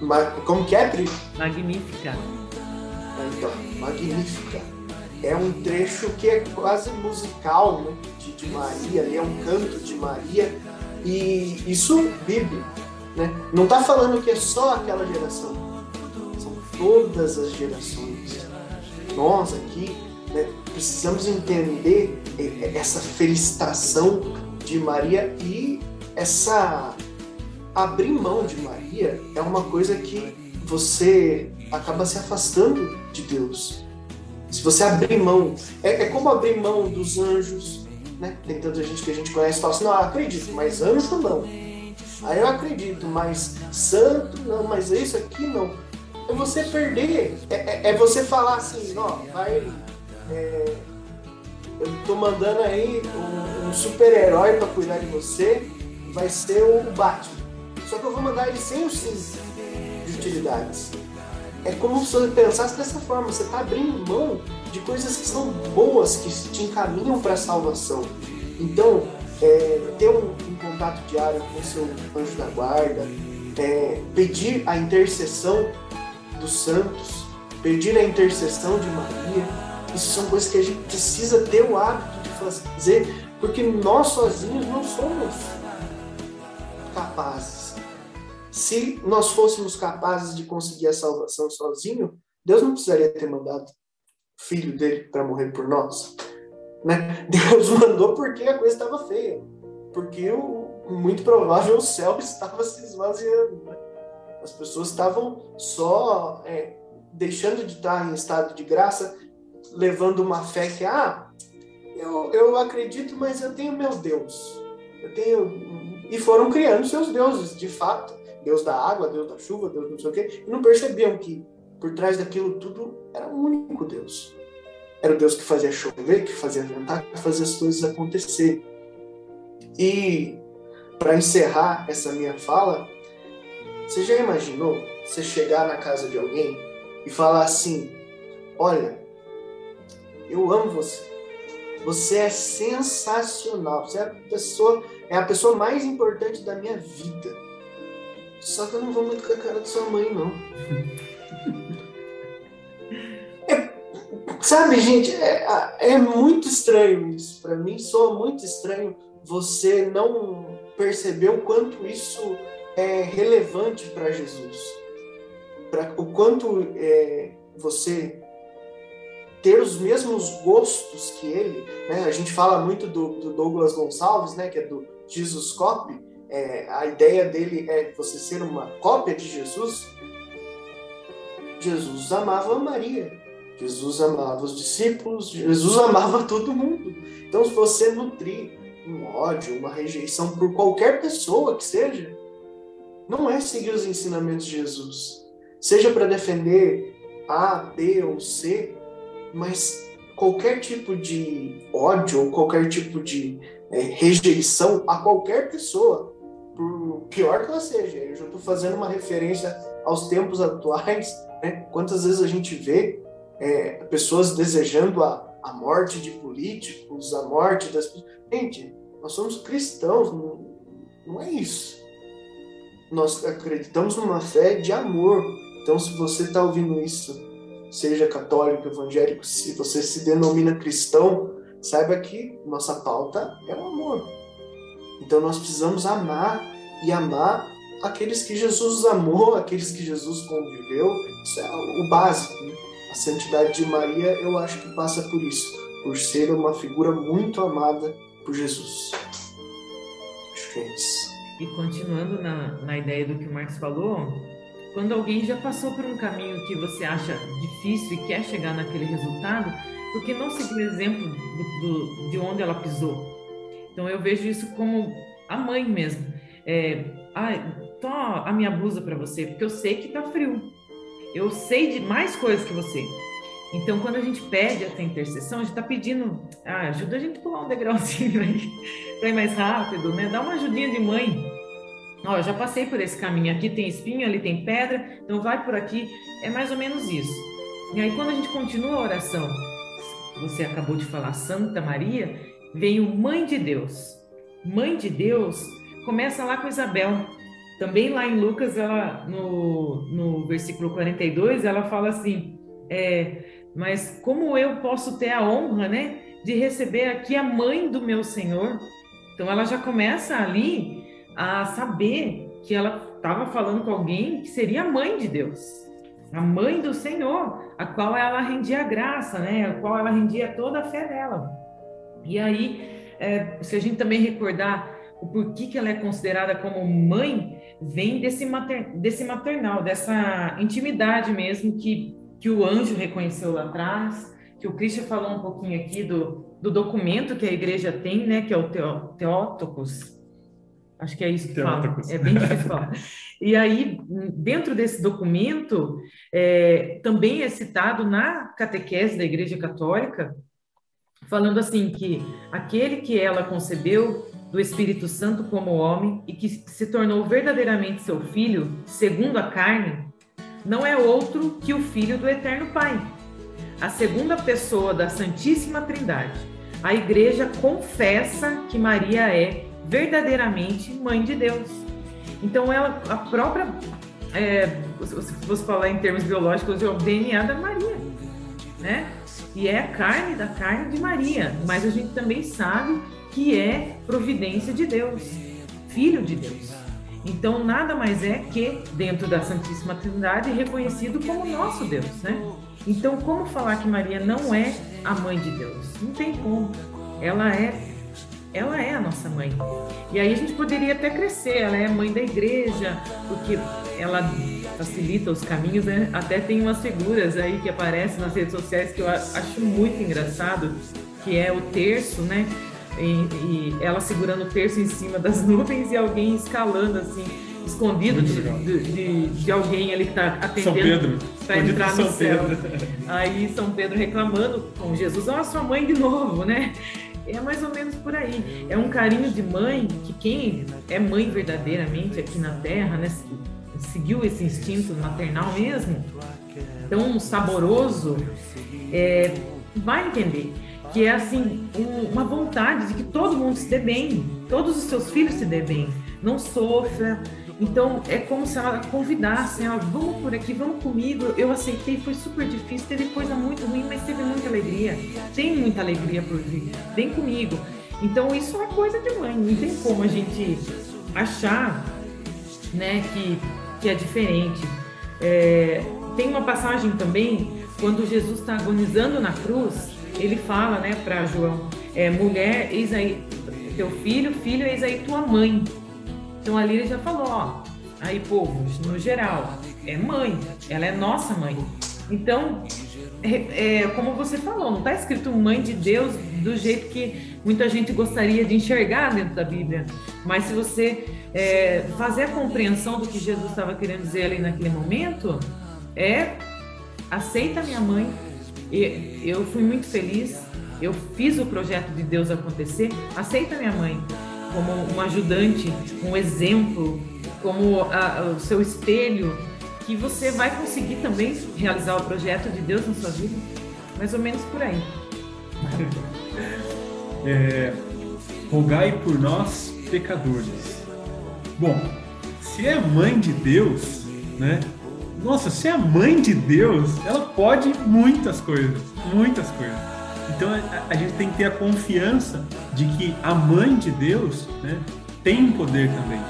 Ma, como que é, Pri? Magnífica. Então, Magnífica. É um trecho que é quase musical, né? De, de Maria, ali é um canto de Maria. E isso bíblico, né? Não está falando que é só aquela geração. São todas as gerações. Nós aqui né, precisamos entender essa felicitação de Maria e essa abrir mão de Maria é uma coisa que você acaba se afastando de Deus. Se você abrir mão, é, é como abrir mão dos anjos, né? Tem tanta gente que a gente conhece e fala assim, não, acredito, mas anjo não. Aí eu acredito, mas santo não, mas isso aqui não. É você perder, é, é, é você falar assim, ó, vai. É, eu tô mandando aí um, um super-herói para cuidar de você, vai ser o Batman. Só que eu vou mandar ele sem o cinto de utilidades. É como se você pensasse dessa forma, você está abrindo mão de coisas que são boas, que te encaminham para a salvação. Então, é, ter um, um, contato diário com o seu anjo da guarda, é, pedir a intercessão dos santos, pedir a intercessão de Maria, isso são coisas que a gente precisa ter o hábito de fazer, porque nós sozinhos não somos capazes. Se nós fôssemos capazes de conseguir a salvação sozinho, Deus não precisaria ter mandado o filho dele para morrer por nós. Né? (laughs) Deus mandou porque a coisa estava feia. Porque o, muito provável o céu (laughs) estava se esvaziando. Né? As pessoas estavam só é, deixando de estar em estado de graça, levando uma fé que, ah, eu, eu acredito, mas eu tenho meu Deus. Eu tenho. E foram criando seus deuses, de fato. Deus da água, Deus da chuva, Deus não sei o quê, e não percebiam que por trás daquilo tudo era um único Deus. Era o Deus que fazia chover, que fazia ventar, que fazia as coisas acontecer. E para encerrar essa minha fala, você já imaginou você chegar na casa de alguém e falar assim: Olha, eu amo você. Você é sensacional. Você é a pessoa, é a pessoa mais importante da minha vida. Só que eu não vou muito com a cara da sua mãe, não. É, sabe, gente, é, é muito estranho isso. Para mim, soa muito estranho você não perceber o quanto isso é relevante para Jesus. Pra, o quanto é, você ter os mesmos gostos que ele. Né? A gente fala muito do, do Douglas Gonçalves, né? que é do Jesus Cop é, a ideia dele é você ser uma cópia de Jesus. Jesus amava Maria, Jesus amava os discípulos, Jesus amava todo mundo. Então, se você nutrir um ódio, uma rejeição por qualquer pessoa que seja, não é seguir os ensinamentos de Jesus. Seja para defender A, B ou C, mas qualquer tipo de ódio ou qualquer tipo de é, rejeição a qualquer pessoa, por pior que ela seja. Eu já estou fazendo uma referência aos tempos atuais. Né? Quantas vezes a gente vê é, pessoas desejando a, a morte de políticos, a morte das pessoas. Gente, nós somos cristãos, não, não é isso. Nós acreditamos numa fé de amor. Então, se você está ouvindo isso, seja católico, evangélico, se você se denomina cristão, saiba que nossa pauta é o amor. Então, nós precisamos amar e amar aqueles que Jesus amou, aqueles que Jesus conviveu. Isso é o básico. Né? A santidade de Maria, eu acho que passa por isso, por ser uma figura muito amada por Jesus. Acho que é isso. E continuando na, na ideia do que o Marcos falou, quando alguém já passou por um caminho que você acha difícil e quer chegar naquele resultado, por que não seguir o exemplo do, do, de onde ela pisou? Então eu vejo isso como a mãe mesmo. É, ah, a minha blusa para você, porque eu sei que tá frio eu sei de mais coisas que você. Então, quando a gente pede essa intercessão, a gente está pedindo, ah, ajuda a gente a pular um degrauzinho aí, para ir mais rápido, né? Dá uma ajudinha de mãe. Ó, já passei por esse caminho, aqui tem espinho, ali tem pedra, então vai por aqui. É mais ou menos isso. E aí, quando a gente continua a oração, você acabou de falar Santa Maria, veio Mãe de Deus. Mãe de Deus começa lá com Isabel. Também lá em Lucas, ela, no, no versículo 42, ela fala assim: é, Mas como eu posso ter a honra né, de receber aqui a mãe do meu Senhor? Então ela já começa ali a saber que ela estava falando com alguém que seria a mãe de Deus, a mãe do Senhor, a qual ela rendia graça, né? A qual ela rendia toda a fé dela. E aí, é, se a gente também recordar o porquê que ela é considerada como mãe, vem desse, mater, desse maternal, dessa intimidade mesmo que, que o anjo reconheceu lá atrás, que o Christian falou um pouquinho aqui do, do documento que a igreja tem, né, que é o Teótocos. Acho que é isso que Teótocos. fala. É bem difícil falar. E aí, dentro desse documento, é, também é citado na catequese da Igreja Católica, falando assim que aquele que ela concebeu do Espírito Santo como homem e que se tornou verdadeiramente seu filho, segundo a carne, não é outro que o Filho do Eterno Pai, a segunda pessoa da Santíssima Trindade. A Igreja confessa que Maria é verdadeiramente mãe de Deus. Então, ela, a própria, é, se fosse falar em termos biológicos, é o DNA da Maria, né? E é a carne da carne de Maria, mas a gente também sabe que é providência de Deus, filho de Deus. Então, nada mais é que, dentro da Santíssima Trindade, reconhecido como nosso Deus, né? Então, como falar que Maria não é a mãe de Deus? Não tem como. Ela é ela é a nossa mãe. E aí a gente poderia até crescer, ela é mãe da igreja, porque ela facilita os caminhos, né? Até tem umas figuras aí que aparecem nas redes sociais que eu acho muito engraçado, que é o terço, né? E, e, ela segurando o terço em cima das (laughs) nuvens e alguém escalando assim, escondido de, de, de, alguém ali que está atendendo para entrar no céu. Pedro. Aí São Pedro reclamando com Jesus, ó, oh, sua mãe de novo, né? É mais ou menos por aí. É um carinho de mãe que quem é mãe verdadeiramente aqui na Terra, né? Seguiu esse instinto maternal mesmo, tão saboroso, é, vai entender que é assim um, uma vontade de que todo mundo se dê bem, todos os seus filhos se dê bem, não sofra. Então é como se ela convidasse, ela, vamos por aqui, vamos comigo. Eu aceitei, foi super difícil, teve coisa muito ruim, mas teve muita alegria. Tem muita alegria por vir. Vem comigo. Então isso é coisa de mãe, não tem como a gente achar, né, que que é diferente. É, tem uma passagem também quando Jesus está agonizando na cruz ele fala, né, para João, é, mulher, eis aí teu filho, filho, eis aí tua mãe. Então ali ele já falou, ó, aí povo, no geral, é mãe, ela é nossa mãe. Então, é, é, como você falou, não está escrito mãe de Deus do jeito que muita gente gostaria de enxergar dentro da Bíblia. Mas se você é, fazer a compreensão do que Jesus estava querendo dizer ali naquele momento, é aceita minha mãe. E eu fui muito feliz, eu fiz o projeto de Deus acontecer, aceita minha mãe como um ajudante, um exemplo, como a, o seu espelho que você vai conseguir também realizar o projeto de Deus na sua vida. Mais ou menos por aí. (laughs) É, rogai por nós, pecadores. Bom, se é mãe de Deus, né? Nossa, se é mãe de Deus, ela pode muitas coisas, muitas coisas. Então a, gente tem que ter a confiança de que a mãe de Deus né, tem poder também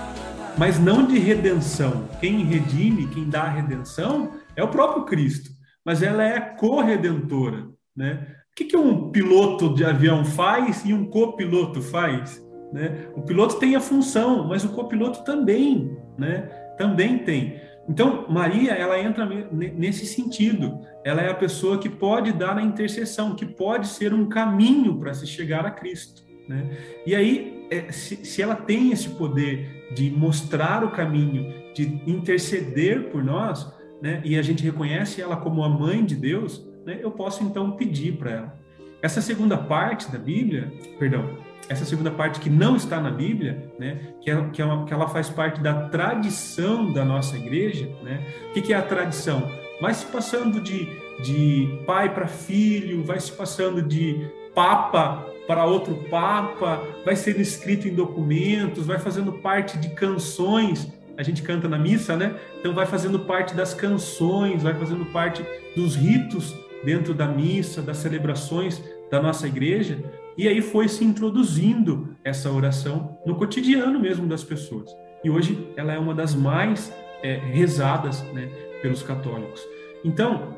mas não de redenção. Quem redime, quem dá a redenção é o próprio Cristo, mas ela é corredentora, né? O que, que um piloto de avião faz e um copiloto faz? Né? O piloto tem a função, mas o copiloto também, né? Também tem. Então, Maria, ela entra nesse sentido. Ela é a pessoa que pode dar a intercessão, que pode ser um caminho para se chegar a Cristo. Né? E aí, é, se, ela tem esse poder de mostrar o caminho, de interceder por nós, né? e a gente reconhece ela como a mãe de Deus, né? eu posso então pedir para ela. Essa segunda parte da Bíblia, perdão, essa segunda parte que não está na Bíblia, né, que, é, que, é uma, que ela faz parte da tradição da nossa igreja, né? O que, que é a tradição? Vai se passando de, de pai para filho, vai se passando de papa para outro papa, vai sendo escrito em documentos, vai fazendo parte de canções. A gente canta na missa, né? Então vai fazendo parte das canções, vai fazendo parte dos ritos dentro da missa, das celebrações da nossa igreja. E aí foi se introduzindo essa oração no cotidiano mesmo das pessoas. E hoje ela é uma das mais é, rezadas né, pelos católicos. Então,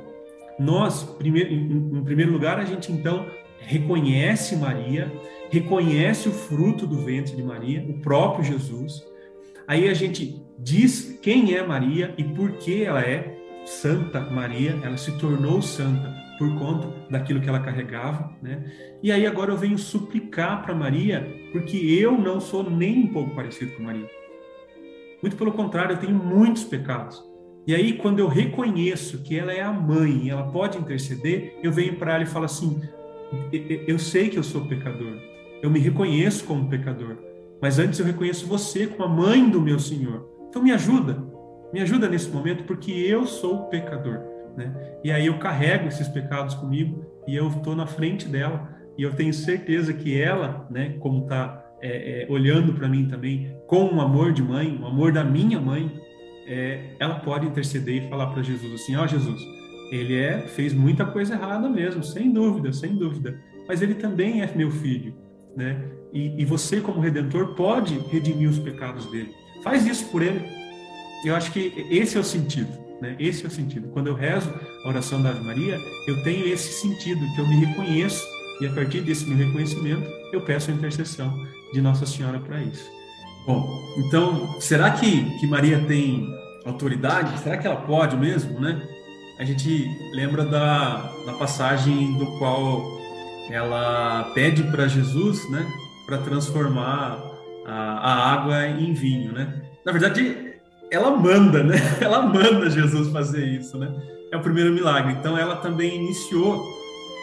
nós, em, em primeiro lugar, a gente então reconhece Maria, reconhece o fruto do ventre de Maria, o próprio Jesus. Aí a gente diz quem é Maria e por que ela é Santa Maria, ela se tornou santa por conta daquilo que ela carregava, né? E aí agora eu venho suplicar para Maria, porque eu não sou nem um pouco parecido com Maria. Muito pelo contrário, eu tenho muitos pecados. E aí quando eu reconheço que ela é a mãe, ela pode interceder, eu venho para ela e falo assim: eu sei que eu sou pecador, eu me reconheço como pecador, mas antes eu reconheço você como a mãe do meu Senhor. Então me ajuda, me ajuda nesse momento, porque eu sou pecador. Né? E aí eu carrego esses pecados comigo e eu estou na frente dela e eu tenho certeza que ela, né, como está é, é, olhando para mim também com um amor de mãe, um amor da minha mãe, é, ela pode interceder e falar para Jesus assim: ó oh, Jesus, ele é, fez muita coisa errada mesmo, sem dúvida, sem dúvida. Mas ele também é meu filho, né? E, e você, como redentor, pode redimir os pecados dele. Faz isso por ele. Eu acho que esse é o sentido, né? Esse é o sentido. Quando eu rezo a oração da Ave Maria, eu tenho esse sentido, que eu me reconheço, e a partir desse meu reconhecimento, eu peço a intercessão de Nossa Senhora para isso. Bom, então, será que, que Maria tem autoridade? Será que ela pode mesmo, né? a gente lembra da, da passagem do qual ela pede para Jesus, né, para transformar a, a, água em vinho, né? Na verdade, ela manda, né? (laughs) Ela manda Jesus fazer isso, né? É o primeiro milagre. Então, ela também iniciou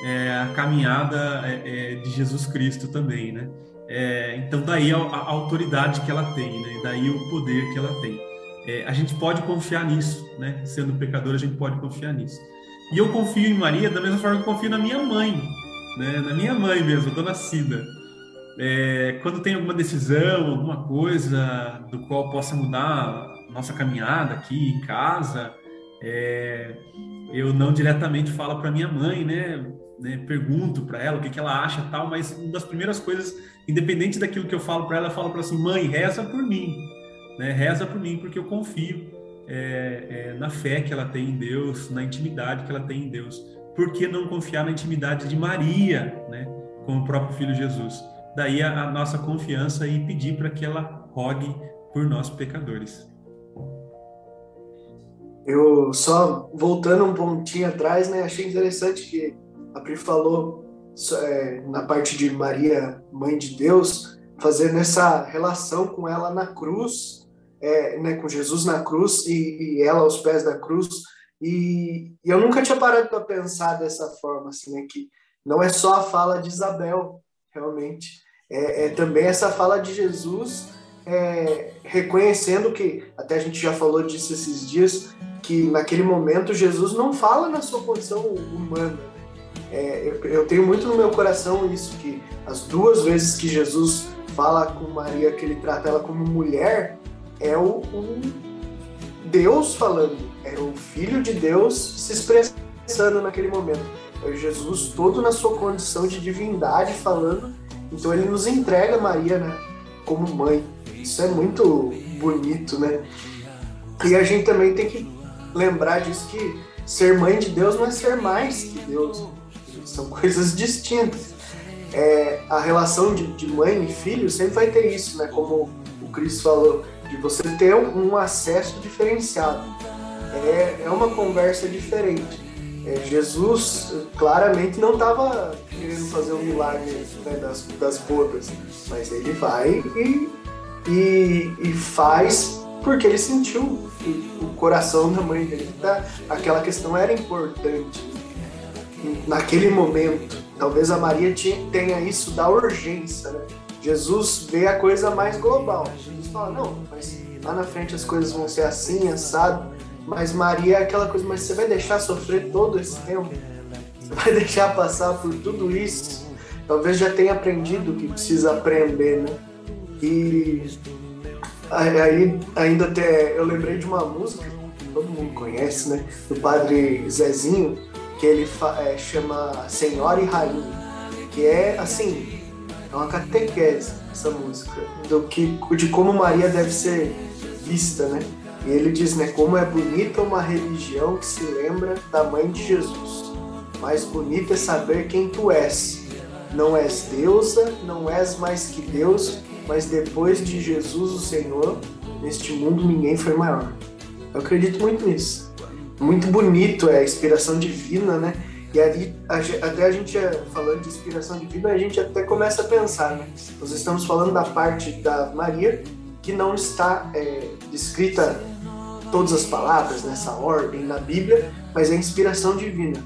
é, a caminhada é, é de Jesus Cristo também, né? É, então, daí a, a, autoridade que ela tem, né? Daí o poder que ela tem é, a gente pode confiar nisso, né? Sendo pecador, a gente pode confiar nisso. E eu confio em Maria da mesma forma que eu confio na minha mãe, né? Na minha mãe mesmo, dona Cida. É, quando tem alguma decisão, alguma coisa do qual possa mudar nossa caminhada aqui em casa, é, eu não diretamente falo para minha mãe, né? né pergunto para ela o que, que ela acha tal, mas uma das primeiras coisas, independente daquilo que eu falo para ela, eu falo para assim, mãe, reza por mim né? Reza por mim porque eu confio é, é, na fé que ela tem em Deus, na intimidade que ela tem em Deus. Por que não confiar na intimidade de Maria, né? Com o próprio Filho Jesus? Daí a, a nossa confiança e pedir para que ela rogue por nós pecadores. Eu só voltando um pontinho atrás, né? Achei interessante que a Pri falou é, na parte de Maria, mãe de Deus, fazendo essa relação com ela na cruz, é, né, com Jesus na cruz e, e, ela aos pés da cruz. E, e eu nunca tinha parado para pensar dessa forma, assim, né, que não é só a fala de Isabel, realmente, é, é também essa fala de Jesus é, reconhecendo que, até a gente já falou disso esses dias, que naquele momento Jesus não fala na sua condição humana. É, eu, eu, tenho muito no meu coração isso, que as duas vezes que Jesus fala com Maria, que ele trata ela como mulher, é o, o Deus falando, é o Filho de Deus se expressando naquele momento. É Jesus todo na sua condição de divindade falando, então ele nos entrega Maria né, como mãe. Isso é muito bonito, né? E a gente também tem que lembrar disso que ser mãe de Deus não é ser mais que Deus. São (laughs) coisas distintas. É, a relação de, de, mãe e filho sempre vai ter isso, né? Como o Cris falou, de você ter um, acesso diferenciado. É, é uma conversa diferente. É, Jesus claramente não estava querendo fazer o um milagre né, das, das bodas, mas ele vai e, e, e faz porque ele sentiu o coração da mãe dele. Tá? Aquela questão era importante naquele momento. Talvez a Maria tenha isso da urgência. Né? Jesus vê a coisa mais global. Jesus fala, não, mas lá na frente as coisas vão ser assim, assado. Mas Maria é aquela coisa, mas você vai deixar sofrer todo esse tempo? Você vai deixar passar por tudo isso? Talvez já tenha aprendido o que precisa aprender, né? E Aí ainda até eu lembrei de uma música que todo mundo conhece, né? Do padre Zezinho, que ele é, chama Senhora e Rainha, que é assim, é uma catequese essa música, do que, de como Maria deve ser vista, né? E ele diz, né, como é bonita uma religião que se lembra da mãe de Jesus. Mais bonita é saber quem tu és. Não és deusa, não és mais que Deus, mas depois de Jesus, o Senhor, neste mundo ninguém foi maior. Eu acredito muito nisso. Muito bonito é a inspiração divina, né? E ali, até a gente falando de inspiração divina, a gente até começa a pensar, né? Nós estamos falando da parte da Maria que não está é, descrita todas as palavras nessa ordem na Bíblia, mas é inspiração divina.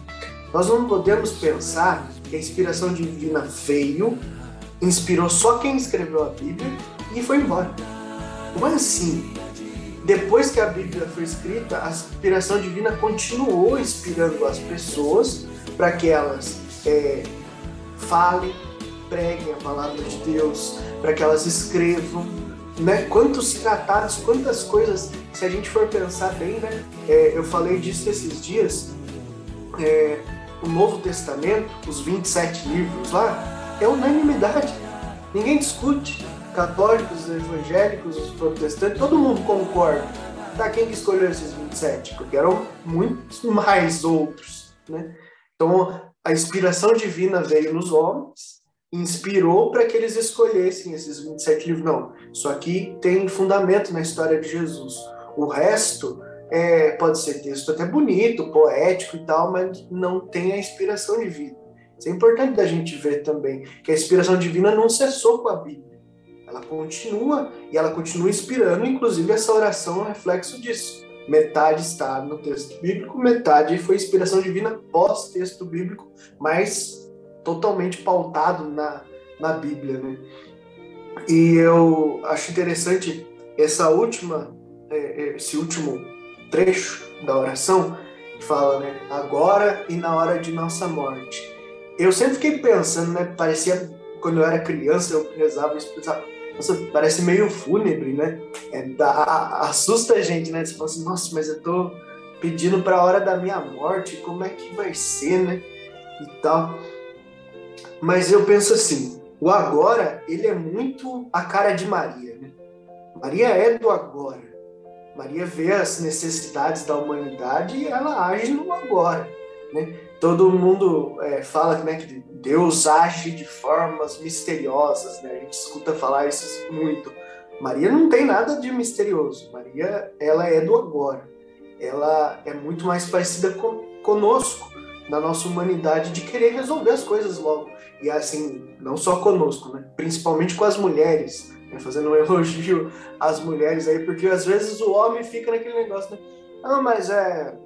Nós não podemos pensar que a inspiração divina veio inspirou só quem escreveu a Bíblia e foi embora. Como assim? Depois que a Bíblia foi escrita, a inspiração divina continuou inspirando as pessoas para que elas é, falem, preguem a palavra de Deus, para que elas escrevam. Né? Quantos tratados, quantas coisas, se a gente for pensar bem, né? É, eu falei disso esses dias, é, o Novo Testamento, os 27 livros lá, é unanimidade. Ninguém discute. Católicos, evangélicos, os protestantes, todo mundo concorda. Tá, quem que escolheu esses 27? Porque eram muitos (laughs) mais outros, né? Então, a inspiração divina veio nos homens, inspirou para que eles escolhessem esses 27 livros. Não, isso aqui tem fundamento na história de Jesus. O resto é, pode ser texto até bonito, poético e tal, mas não tem a inspiração divina. Isso é importante da gente ver também, que a inspiração divina não cessou com a Bíblia. Ela continua e ela continua inspirando, inclusive essa oração é um reflexo disso. Metade está no texto bíblico, metade foi inspiração divina pós-texto bíblico, mas totalmente pautado na, na Bíblia. Né? E eu acho interessante essa última, é, é, esse último trecho da oração, que fala, né? Agora e na hora de nossa morte eu sempre fiquei pensando, né? Parecia, quando eu era criança, eu rezava e pensava, nossa, parece meio fúnebre, né? É, dá, assusta a gente, né? Você fala assim, nossa, mas eu tô pedindo para a hora da minha morte, como é que vai ser, né? E tal. Mas eu penso assim, o agora, ele é muito a cara de Maria, né? Maria é do agora. Maria vê as necessidades da humanidade e ela age no agora, né? todo mundo é, fala né, que Deus age de formas misteriosas, né? A gente escuta falar isso muito. Maria não tem nada de misterioso. Maria, ela é do agora. ela é muito mais parecida conosco, na nossa humanidade, de querer resolver as coisas logo. E assim, não só conosco, né? principalmente com as mulheres? Fazendo um elogio às mulheres aí, porque às vezes o homem fica naquele negócio, né? Ah, mas é.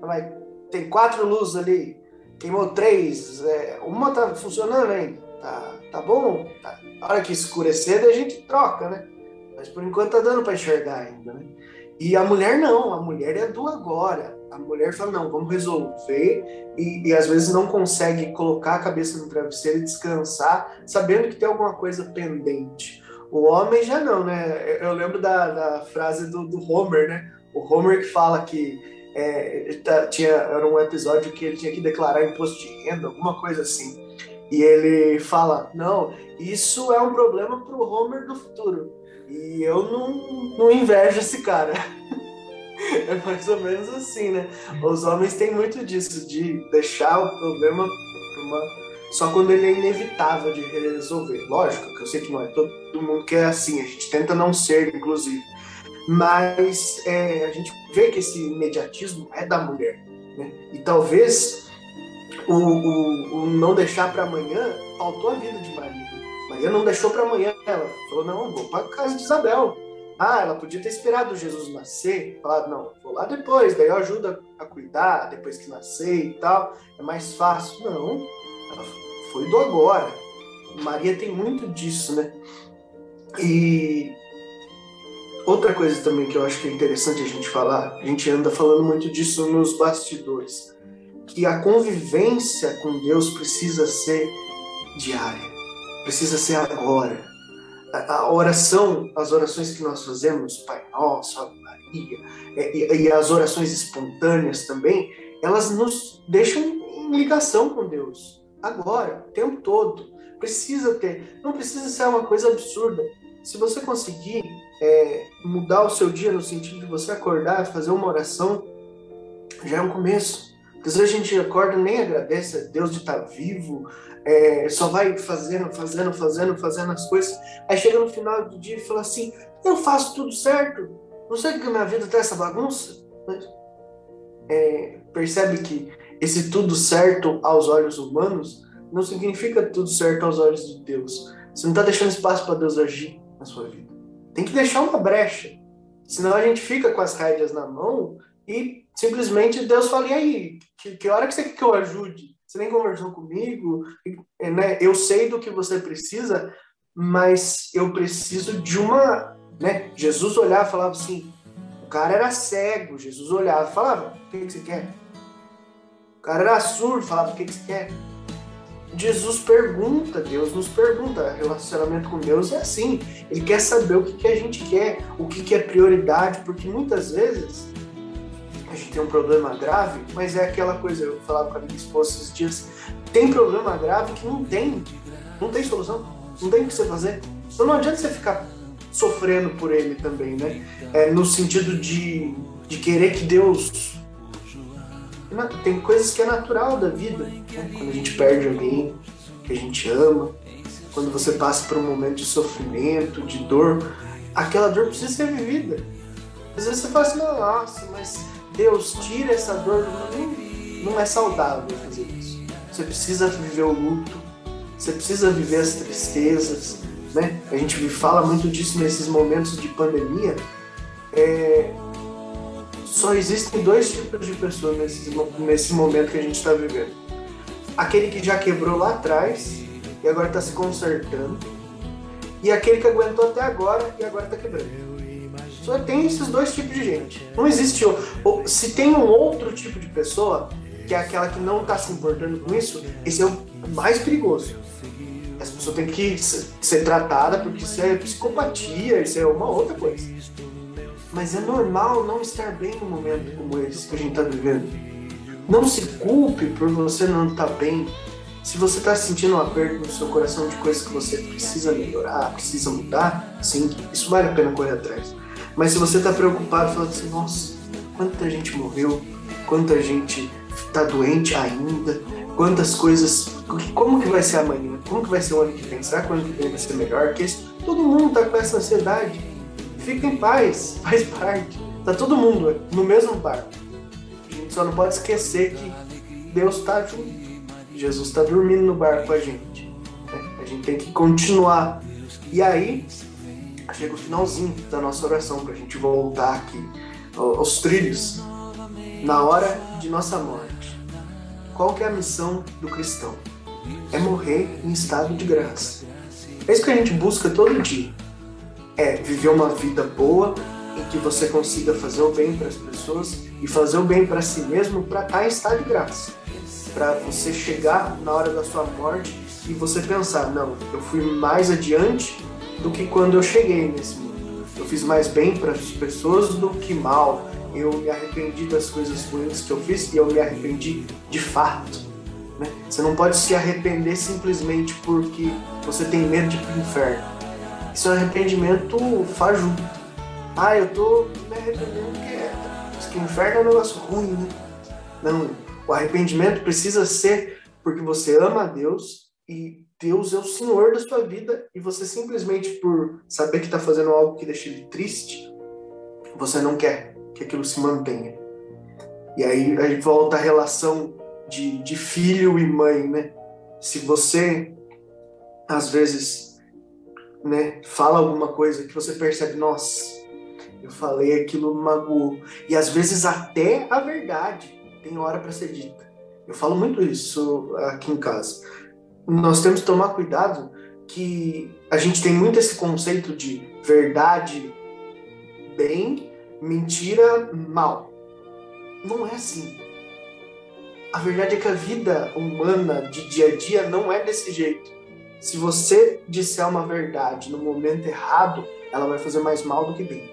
Mas tem quatro luzes ali, queimou três, é, uma tá funcionando ainda, tá, tá bom? Tá. A hora que escurecer, a gente troca, né? Mas por enquanto tá dando para enxergar ainda, né? E a mulher não, a mulher é do agora. A mulher fala, não, vamos resolver, e, e às vezes não consegue colocar a cabeça no travesseiro e descansar, sabendo que tem alguma coisa pendente. O homem já não, né? Eu lembro da, da frase do, do Homer, né? O Homer que fala que é, tá, tinha, era um episódio que ele tinha que declarar imposto de renda, alguma coisa assim. E ele fala: Não, isso é um problema para o Homer do futuro. E eu não, não invejo esse cara. (laughs) é mais ou menos assim, né? Os homens têm muito disso, de deixar o problema uma... só quando ele é inevitável de resolver. Lógico que eu sei que não é todo mundo que é assim, a gente tenta não ser, inclusive. Mas é, a gente vê que esse imediatismo é da mulher. Né? E talvez o, o, o não deixar para amanhã faltou a vida de Maria. Maria não deixou para amanhã. Ela falou: não, vou para casa de Isabel. Ah, ela podia ter esperado Jesus nascer, falado, não, vou lá depois, daí eu ajudo a cuidar depois que nascer e tal, é mais fácil. Não, foi do agora. Maria tem muito disso, né? E outra coisa também que eu acho que é interessante a gente falar, a gente anda falando muito disso nos bastidores, que a convivência com Deus precisa ser diária precisa ser agora. A oração, as orações que nós fazemos, Pai Nosso, Ave Maria, é, e, e as orações espontâneas também, elas nos deixam em ligação com Deus. Agora, o tempo todo. Precisa ter, não precisa ser uma coisa absurda. Se você conseguir é, mudar o seu dia no sentido de você acordar, fazer uma oração, já é um começo. Às vezes a gente acorda nem agradece a Deus de estar vivo, é, só vai fazendo, fazendo, fazendo, fazendo as coisas. Aí chega no final do dia e fala assim: eu faço tudo certo, não sei que minha vida tá essa bagunça. Mas, é, percebe que esse tudo certo aos olhos humanos não significa tudo certo aos olhos de Deus. Você não está deixando espaço para Deus agir na sua vida. Tem que deixar uma brecha. Senão a gente fica com as rédeas na mão e simplesmente Deus fala: e aí, que, que hora que você quer que eu ajude? você nem conversou comigo, né? Eu sei do que você precisa, mas eu preciso de uma, né? Jesus olhava e falava assim, o cara era cego, Jesus olhava e falava, o que, você quer? O cara era surdo, falava, o que, que você quer? Jesus pergunta, Deus nos pergunta, relacionamento com Deus é assim, ele quer saber o que, que a gente quer, o que, que é prioridade, porque muitas vezes a gente tem um problema grave, mas é aquela coisa, eu falava com a minha esposa esses dias, tem problema grave que não tem, não tem solução, não tem o que você fazer. Então não adianta você ficar sofrendo por ele também, né? É, no sentido de, de querer que Deus. Tem coisas que é natural da vida, né? quando a gente perde alguém que a gente ama, quando você passa por um momento de sofrimento, de dor, aquela dor precisa ser vivida. Às vezes você fala assim, nossa, mas Deus tira essa dor Não é saudável fazer isso. Você precisa viver o luto, você precisa viver as tristezas, né? A gente fala muito disso nesses momentos de pandemia. É... Só existem dois tipos de pessoas nesse, nesse momento que a gente está vivendo. Aquele que já quebrou lá atrás e agora está se consertando. E aquele que aguentou até agora e agora está quebrando. Só tem esses dois tipos de gente. Não existe. Se tem um outro tipo de pessoa, que é aquela que não está se importando com isso, esse é o mais perigoso. Essa pessoa tem que ser tratada, porque isso é psicopatia, isso é uma outra coisa. Mas é normal não estar bem num momento como esse que a gente está vivendo. Não se culpe por você não estar tá bem. Se você está sentindo um aperto no seu coração de coisas que você precisa melhorar, precisa mudar, sim, isso vale a pena correr atrás. Mas se você está preocupado, falando assim, nossa, quanta gente morreu, quanta gente está doente ainda, quantas coisas, como que vai ser amanhã? Como que vai ser o ano que vem? Será que o ano que vem vai ser melhor que esse? Todo mundo está com essa ansiedade. Fica em paz, (laughs) faz parte. Tá todo mundo no mesmo barco. A gente só não pode esquecer que Deus está junto. Jesus está dormindo no barco com a gente. Né? A gente tem que continuar. E aí, chega o finalzinho da nossa oração para a gente voltar aqui aos trilhos. Na hora de nossa morte, qual que é a missão do cristão? É morrer em estado de graça. É isso que a gente busca todo dia. É viver uma vida boa em que você consiga fazer o bem para as pessoas e fazer o bem para si mesmo para estar em estado de graça. Para você chegar na hora da sua morte e você pensar: não, eu fui mais adiante do que quando eu cheguei nesse mundo. Eu fiz mais bem para as pessoas do que mal. Eu me arrependi das coisas ruins que eu fiz e eu me arrependi de fato. Né? Você não pode se arrepender simplesmente porque você tem medo de ir para o inferno. Isso é um arrependimento fajuto. Ah, eu tô me arrependendo porque o inferno é um negócio ruim, né? Não, o arrependimento precisa ser porque você ama a Deus e Deus é o Senhor da sua vida e você simplesmente por saber que está fazendo algo que deixa ele triste, você não quer que aquilo se mantenha. E aí, aí volta a relação de, de filho e mãe, né? Se você às vezes, né, fala alguma coisa que você percebe, nossa, eu falei aquilo magoou. E às vezes até a verdade tem hora para ser dita. Eu falo muito isso aqui em casa nós temos que tomar cuidado que a gente tem muito esse conceito de verdade bem, mentira mal. Não é assim. A verdade é que a vida humana de dia a dia não é desse jeito. Se você disser uma verdade no momento errado, ela vai fazer mais mal do que bem.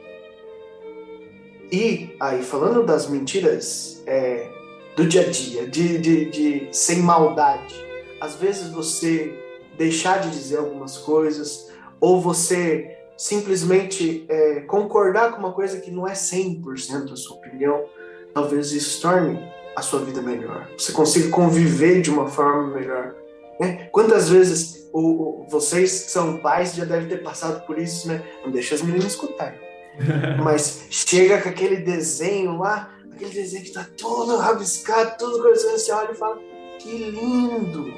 E aí, falando das mentiras é, do dia a dia, de, de, de sem maldade, às vezes você deixar de dizer algumas coisas, ou você simplesmente é, concordar com uma coisa que não é 100% a sua opinião, talvez isso torne a sua vida melhor. Você consiga conviver de uma forma melhor. Né? Quantas vezes o, o, vocês que são pais já devem ter passado por isso, né? Não deixa as meninas escutarem. (laughs) Mas chega com aquele desenho lá, aquele desenho que tá todo rabiscado, tudo coisa, você olha e fala, que lindo!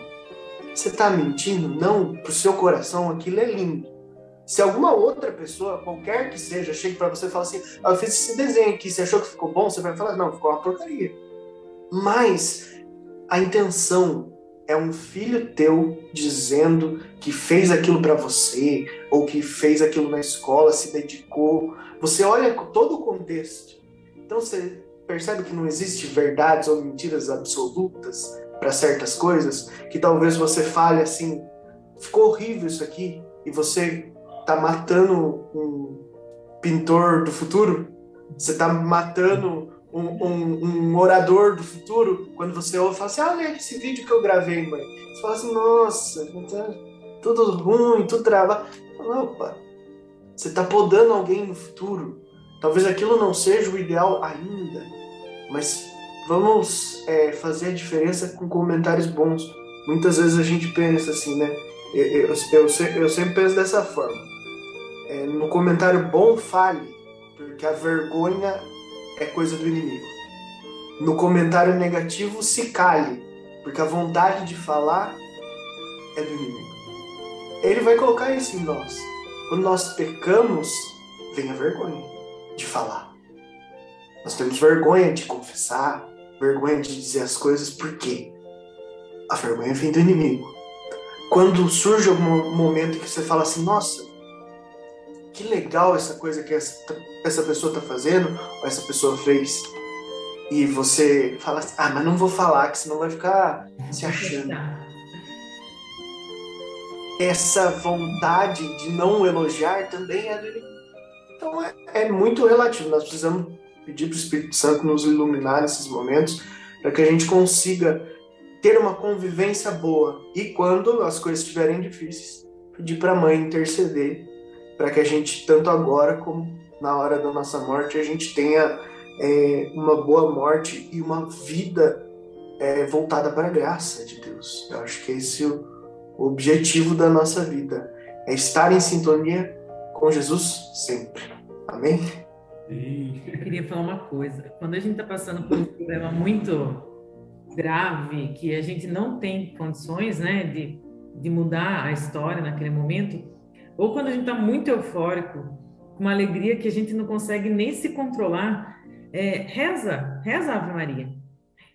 Você está mentindo? Não, para o seu coração aquilo é lindo. Se alguma outra pessoa, qualquer que seja, chega para você e fala assim: ah, eu fiz esse desenho aqui, você achou que ficou bom? Você vai falar: não, ficou uma porcaria. Mas a intenção é um filho teu dizendo que fez aquilo para você, ou que fez aquilo na escola, se dedicou. Você olha todo o contexto. Então você percebe que não existe verdades ou mentiras absolutas para certas coisas, que talvez você fale assim, ficou horrível isso aqui, e você tá matando um pintor do futuro, você tá matando um, um, um orador do futuro, quando você ouve fala assim, ah, olha esse vídeo que eu gravei, mãe. Você fala assim, nossa, tá tudo ruim, tudo travado. Opa, você tá podando alguém no futuro. Talvez aquilo não seja o ideal ainda, mas vamos é, fazer a diferença com comentários bons. Muitas vezes a gente pensa assim, né? Eu, eu, eu, eu sempre penso dessa forma. É, no comentário bom, fale, porque a vergonha é coisa do inimigo. No comentário negativo, se cale, porque a vontade de falar é do inimigo. Ele vai colocar isso em nós. Quando nós pecamos, vem a vergonha de falar. Nós temos vergonha de confessar, vergonha de dizer as coisas, por quê? A vergonha vem do inimigo. Quando surge algum momento que você fala assim, nossa, que legal essa coisa que essa, essa pessoa está fazendo, ou essa pessoa fez, e você fala assim, ah, mas não vou falar, que senão vai ficar se achando. Essa vontade de não elogiar também é do. Então é, é muito relativo, nós precisamos pedir para o Espírito Santo nos iluminar nesses momentos, para que a gente consiga ter uma convivência boa. E quando as coisas estiverem difíceis, pedir para a mãe interceder, para que a gente, tanto agora como na hora da nossa morte, a gente tenha é, uma boa morte e uma vida é, voltada para a graça de Deus. Eu acho que esse é o objetivo da nossa vida, é estar em sintonia com Jesus sempre. Amém? Eu queria falar uma coisa. Quando a gente está passando por um problema muito grave, que a gente não tem condições né, de, de mudar a história naquele momento, ou quando a gente está muito eufórico, com uma alegria que a gente não consegue nem se controlar, é, reza, reza a Ave Maria.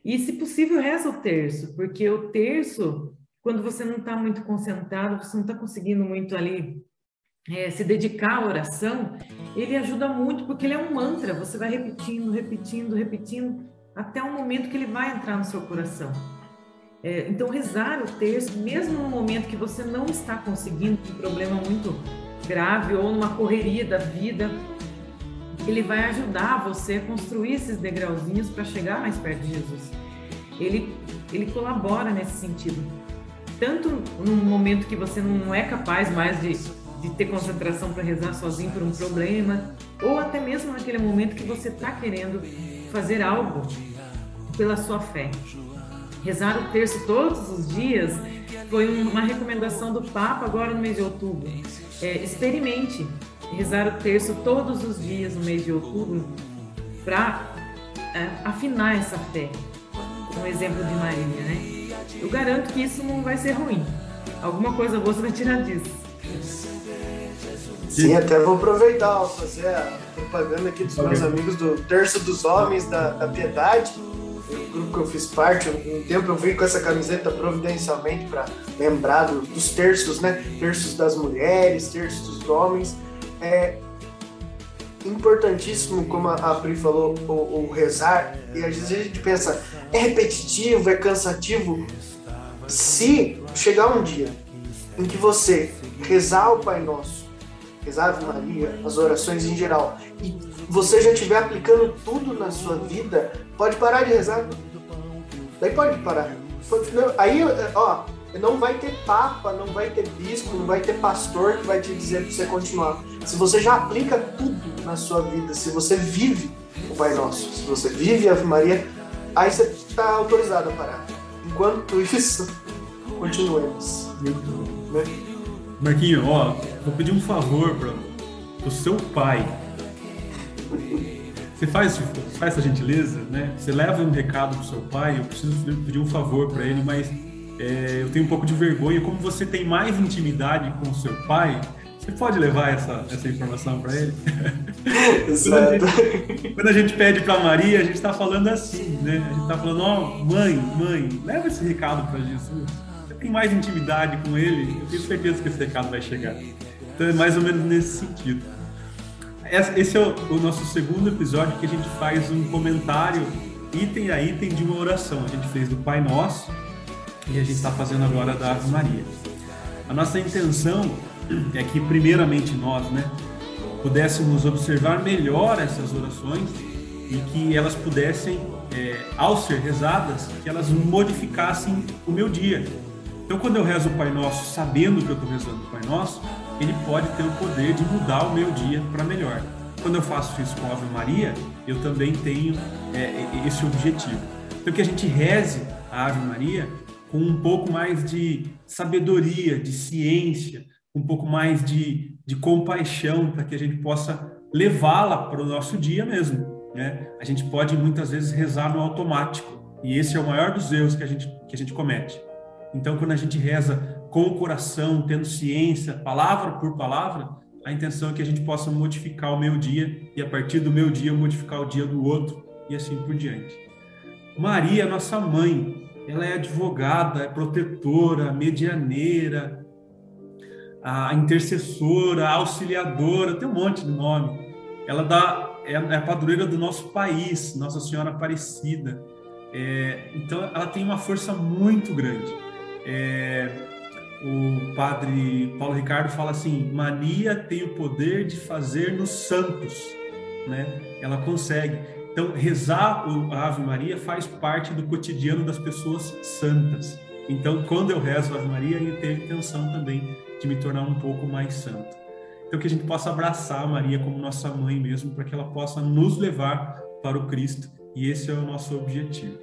E, se possível, reza o terço, porque o terço, quando você não está muito concentrado, você não está conseguindo muito ali é, se dedicar à oração, ele ajuda muito, porque ele é um mantra, você vai repetindo, repetindo, repetindo, até o momento que ele vai entrar no seu coração. É, então, rezar o terço, mesmo no momento que você não está conseguindo, um problema muito grave ou numa correria da vida, ele vai ajudar você a construir esses degrauzinhos para chegar mais perto de Jesus. Ele, ele colabora nesse sentido. Tanto no momento que você não é capaz mais de, de ter concentração para rezar sozinho por um problema, ou até mesmo naquele momento que você está querendo fazer algo pela sua fé. Rezar o terço todos os dias foi uma recomendação do Papa agora no mês de outubro. É, experimente rezar o terço todos os dias no mês de outubro para é, afinar essa fé. Um exemplo de Maria, né? Eu garanto que isso não vai ser ruim. Alguma coisa boa você vai tirar disso. Sim, até vou aproveitar, ó, fazer a propaganda aqui dos meus amigos do Terço dos Homens da, da Piedade, o grupo que eu fiz parte. Um tempo eu vim com essa camiseta providencialmente para lembrar do, dos terços, né? Terços das mulheres, terços dos homens. É importantíssimo, como a Pri falou, o, o rezar, e às vezes a gente pensa, é repetitivo, é cansativo. Se chegar um dia em que você rezar o Pai Nosso, rezar Ave Maria, as orações em geral, e você já estiver aplicando tudo na sua vida, pode parar de rezar. Daí pode parar. Aí, ó, não vai ter papa, não vai ter bispo, não vai ter pastor que vai te dizer para você continuar. Se você já aplica tudo na sua vida, se você vive o Pai Nosso, se você vive a Ave Maria, aí você está autorizado a parar. Enquanto isso, (laughs) continuemos. Né? Marquinho, ó, vou pedir um favor para o seu pai. Você faz, faz essa gentileza, né? Você leva um recado pro seu pai. Eu preciso pedir um favor para ele, mas é, eu tenho um pouco de vergonha. Como você tem mais intimidade com o seu pai, você pode levar essa, essa informação para ele? (laughs) quando, a gente, quando a gente pede para Maria, a gente está falando assim, né? A gente está falando, ó, oh, mãe, mãe, leva esse recado para Jesus tem mais intimidade com ele, eu tenho certeza que esse recado vai chegar. Então é mais ou menos nesse sentido. Esse é o, nosso segundo episódio que a gente faz um comentário item a item de uma oração. A gente fez do Pai Nosso e a gente está fazendo agora da Ave Maria. A nossa intenção é que, primeiramente, nós, né, pudéssemos observar melhor essas orações e que elas pudessem, é, ao ser rezadas, que elas modificassem o meu dia, então, quando eu rezo o Pai Nosso sabendo que eu estou rezando o Pai Nosso, ele pode ter o poder de mudar o meu dia para melhor. Quando eu faço isso com a Ave Maria, eu também tenho é, esse objetivo. Então, que a gente reze a Ave Maria com um pouco mais de sabedoria, de ciência, um pouco mais de, de compaixão, para que a gente possa levá-la para o nosso dia mesmo. Né? A gente pode muitas vezes rezar no automático, e esse é o maior dos erros que a gente, que a gente comete. Então, quando a gente reza com o coração, tendo ciência, palavra por palavra, a intenção é que a gente possa modificar o meu dia e, a partir do meu dia, modificar o dia do outro e assim por diante. Maria, nossa mãe, ela é advogada, é protetora, medianeira, a intercessora, a auxiliadora, tem um monte de nome. Ela dá, é, é a padroeira do nosso país, Nossa Senhora Aparecida. É, então, ela tem uma força muito grande é, o padre Paulo Ricardo fala assim: Maria tem o poder de fazer nos santos, né? Ela consegue. Então, rezar a Ave Maria faz parte do cotidiano das pessoas santas. Então, quando eu rezo a Ave Maria, eu tenho a intenção também de me tornar um pouco mais santo. Então, que a gente possa abraçar a Maria como nossa mãe mesmo, para que ela possa nos levar para o Cristo. E esse é o nosso objetivo.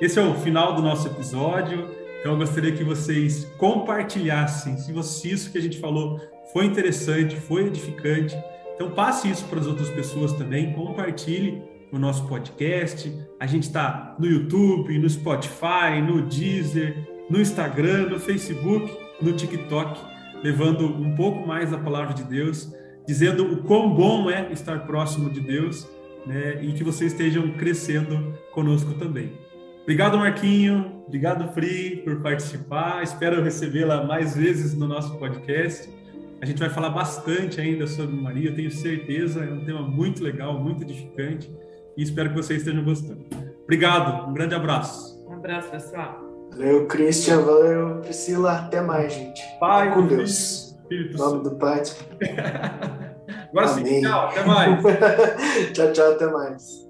Esse é o final do nosso episódio. Então, eu gostaria que vocês compartilhassem se, isso que a gente falou foi interessante, foi edificante. Então, passe isso para as outras pessoas também, compartilhe o nosso podcast. A gente está no YouTube, no Spotify, no Deezer, no Instagram, no Facebook, no TikTok, levando um pouco mais a palavra de Deus, dizendo o quão bom é estar próximo de Deus né, e que vocês estejam crescendo conosco também. Obrigado, Marquinho. Obrigado, Fri, por participar. Espero recebê-la mais vezes no nosso podcast. A gente vai falar bastante ainda sobre Maria, eu tenho certeza. É um tema muito legal, muito edificante e espero que vocês estejam gostando. Obrigado, um grande abraço. Um abraço, pessoal. Valeu, Christian. Valeu, Priscila. Até mais, gente. Pai, com Deus. Espírito Em nome do Pai. (laughs) Agora sim, tchau, até mais. (laughs) tchau, tchau, até mais.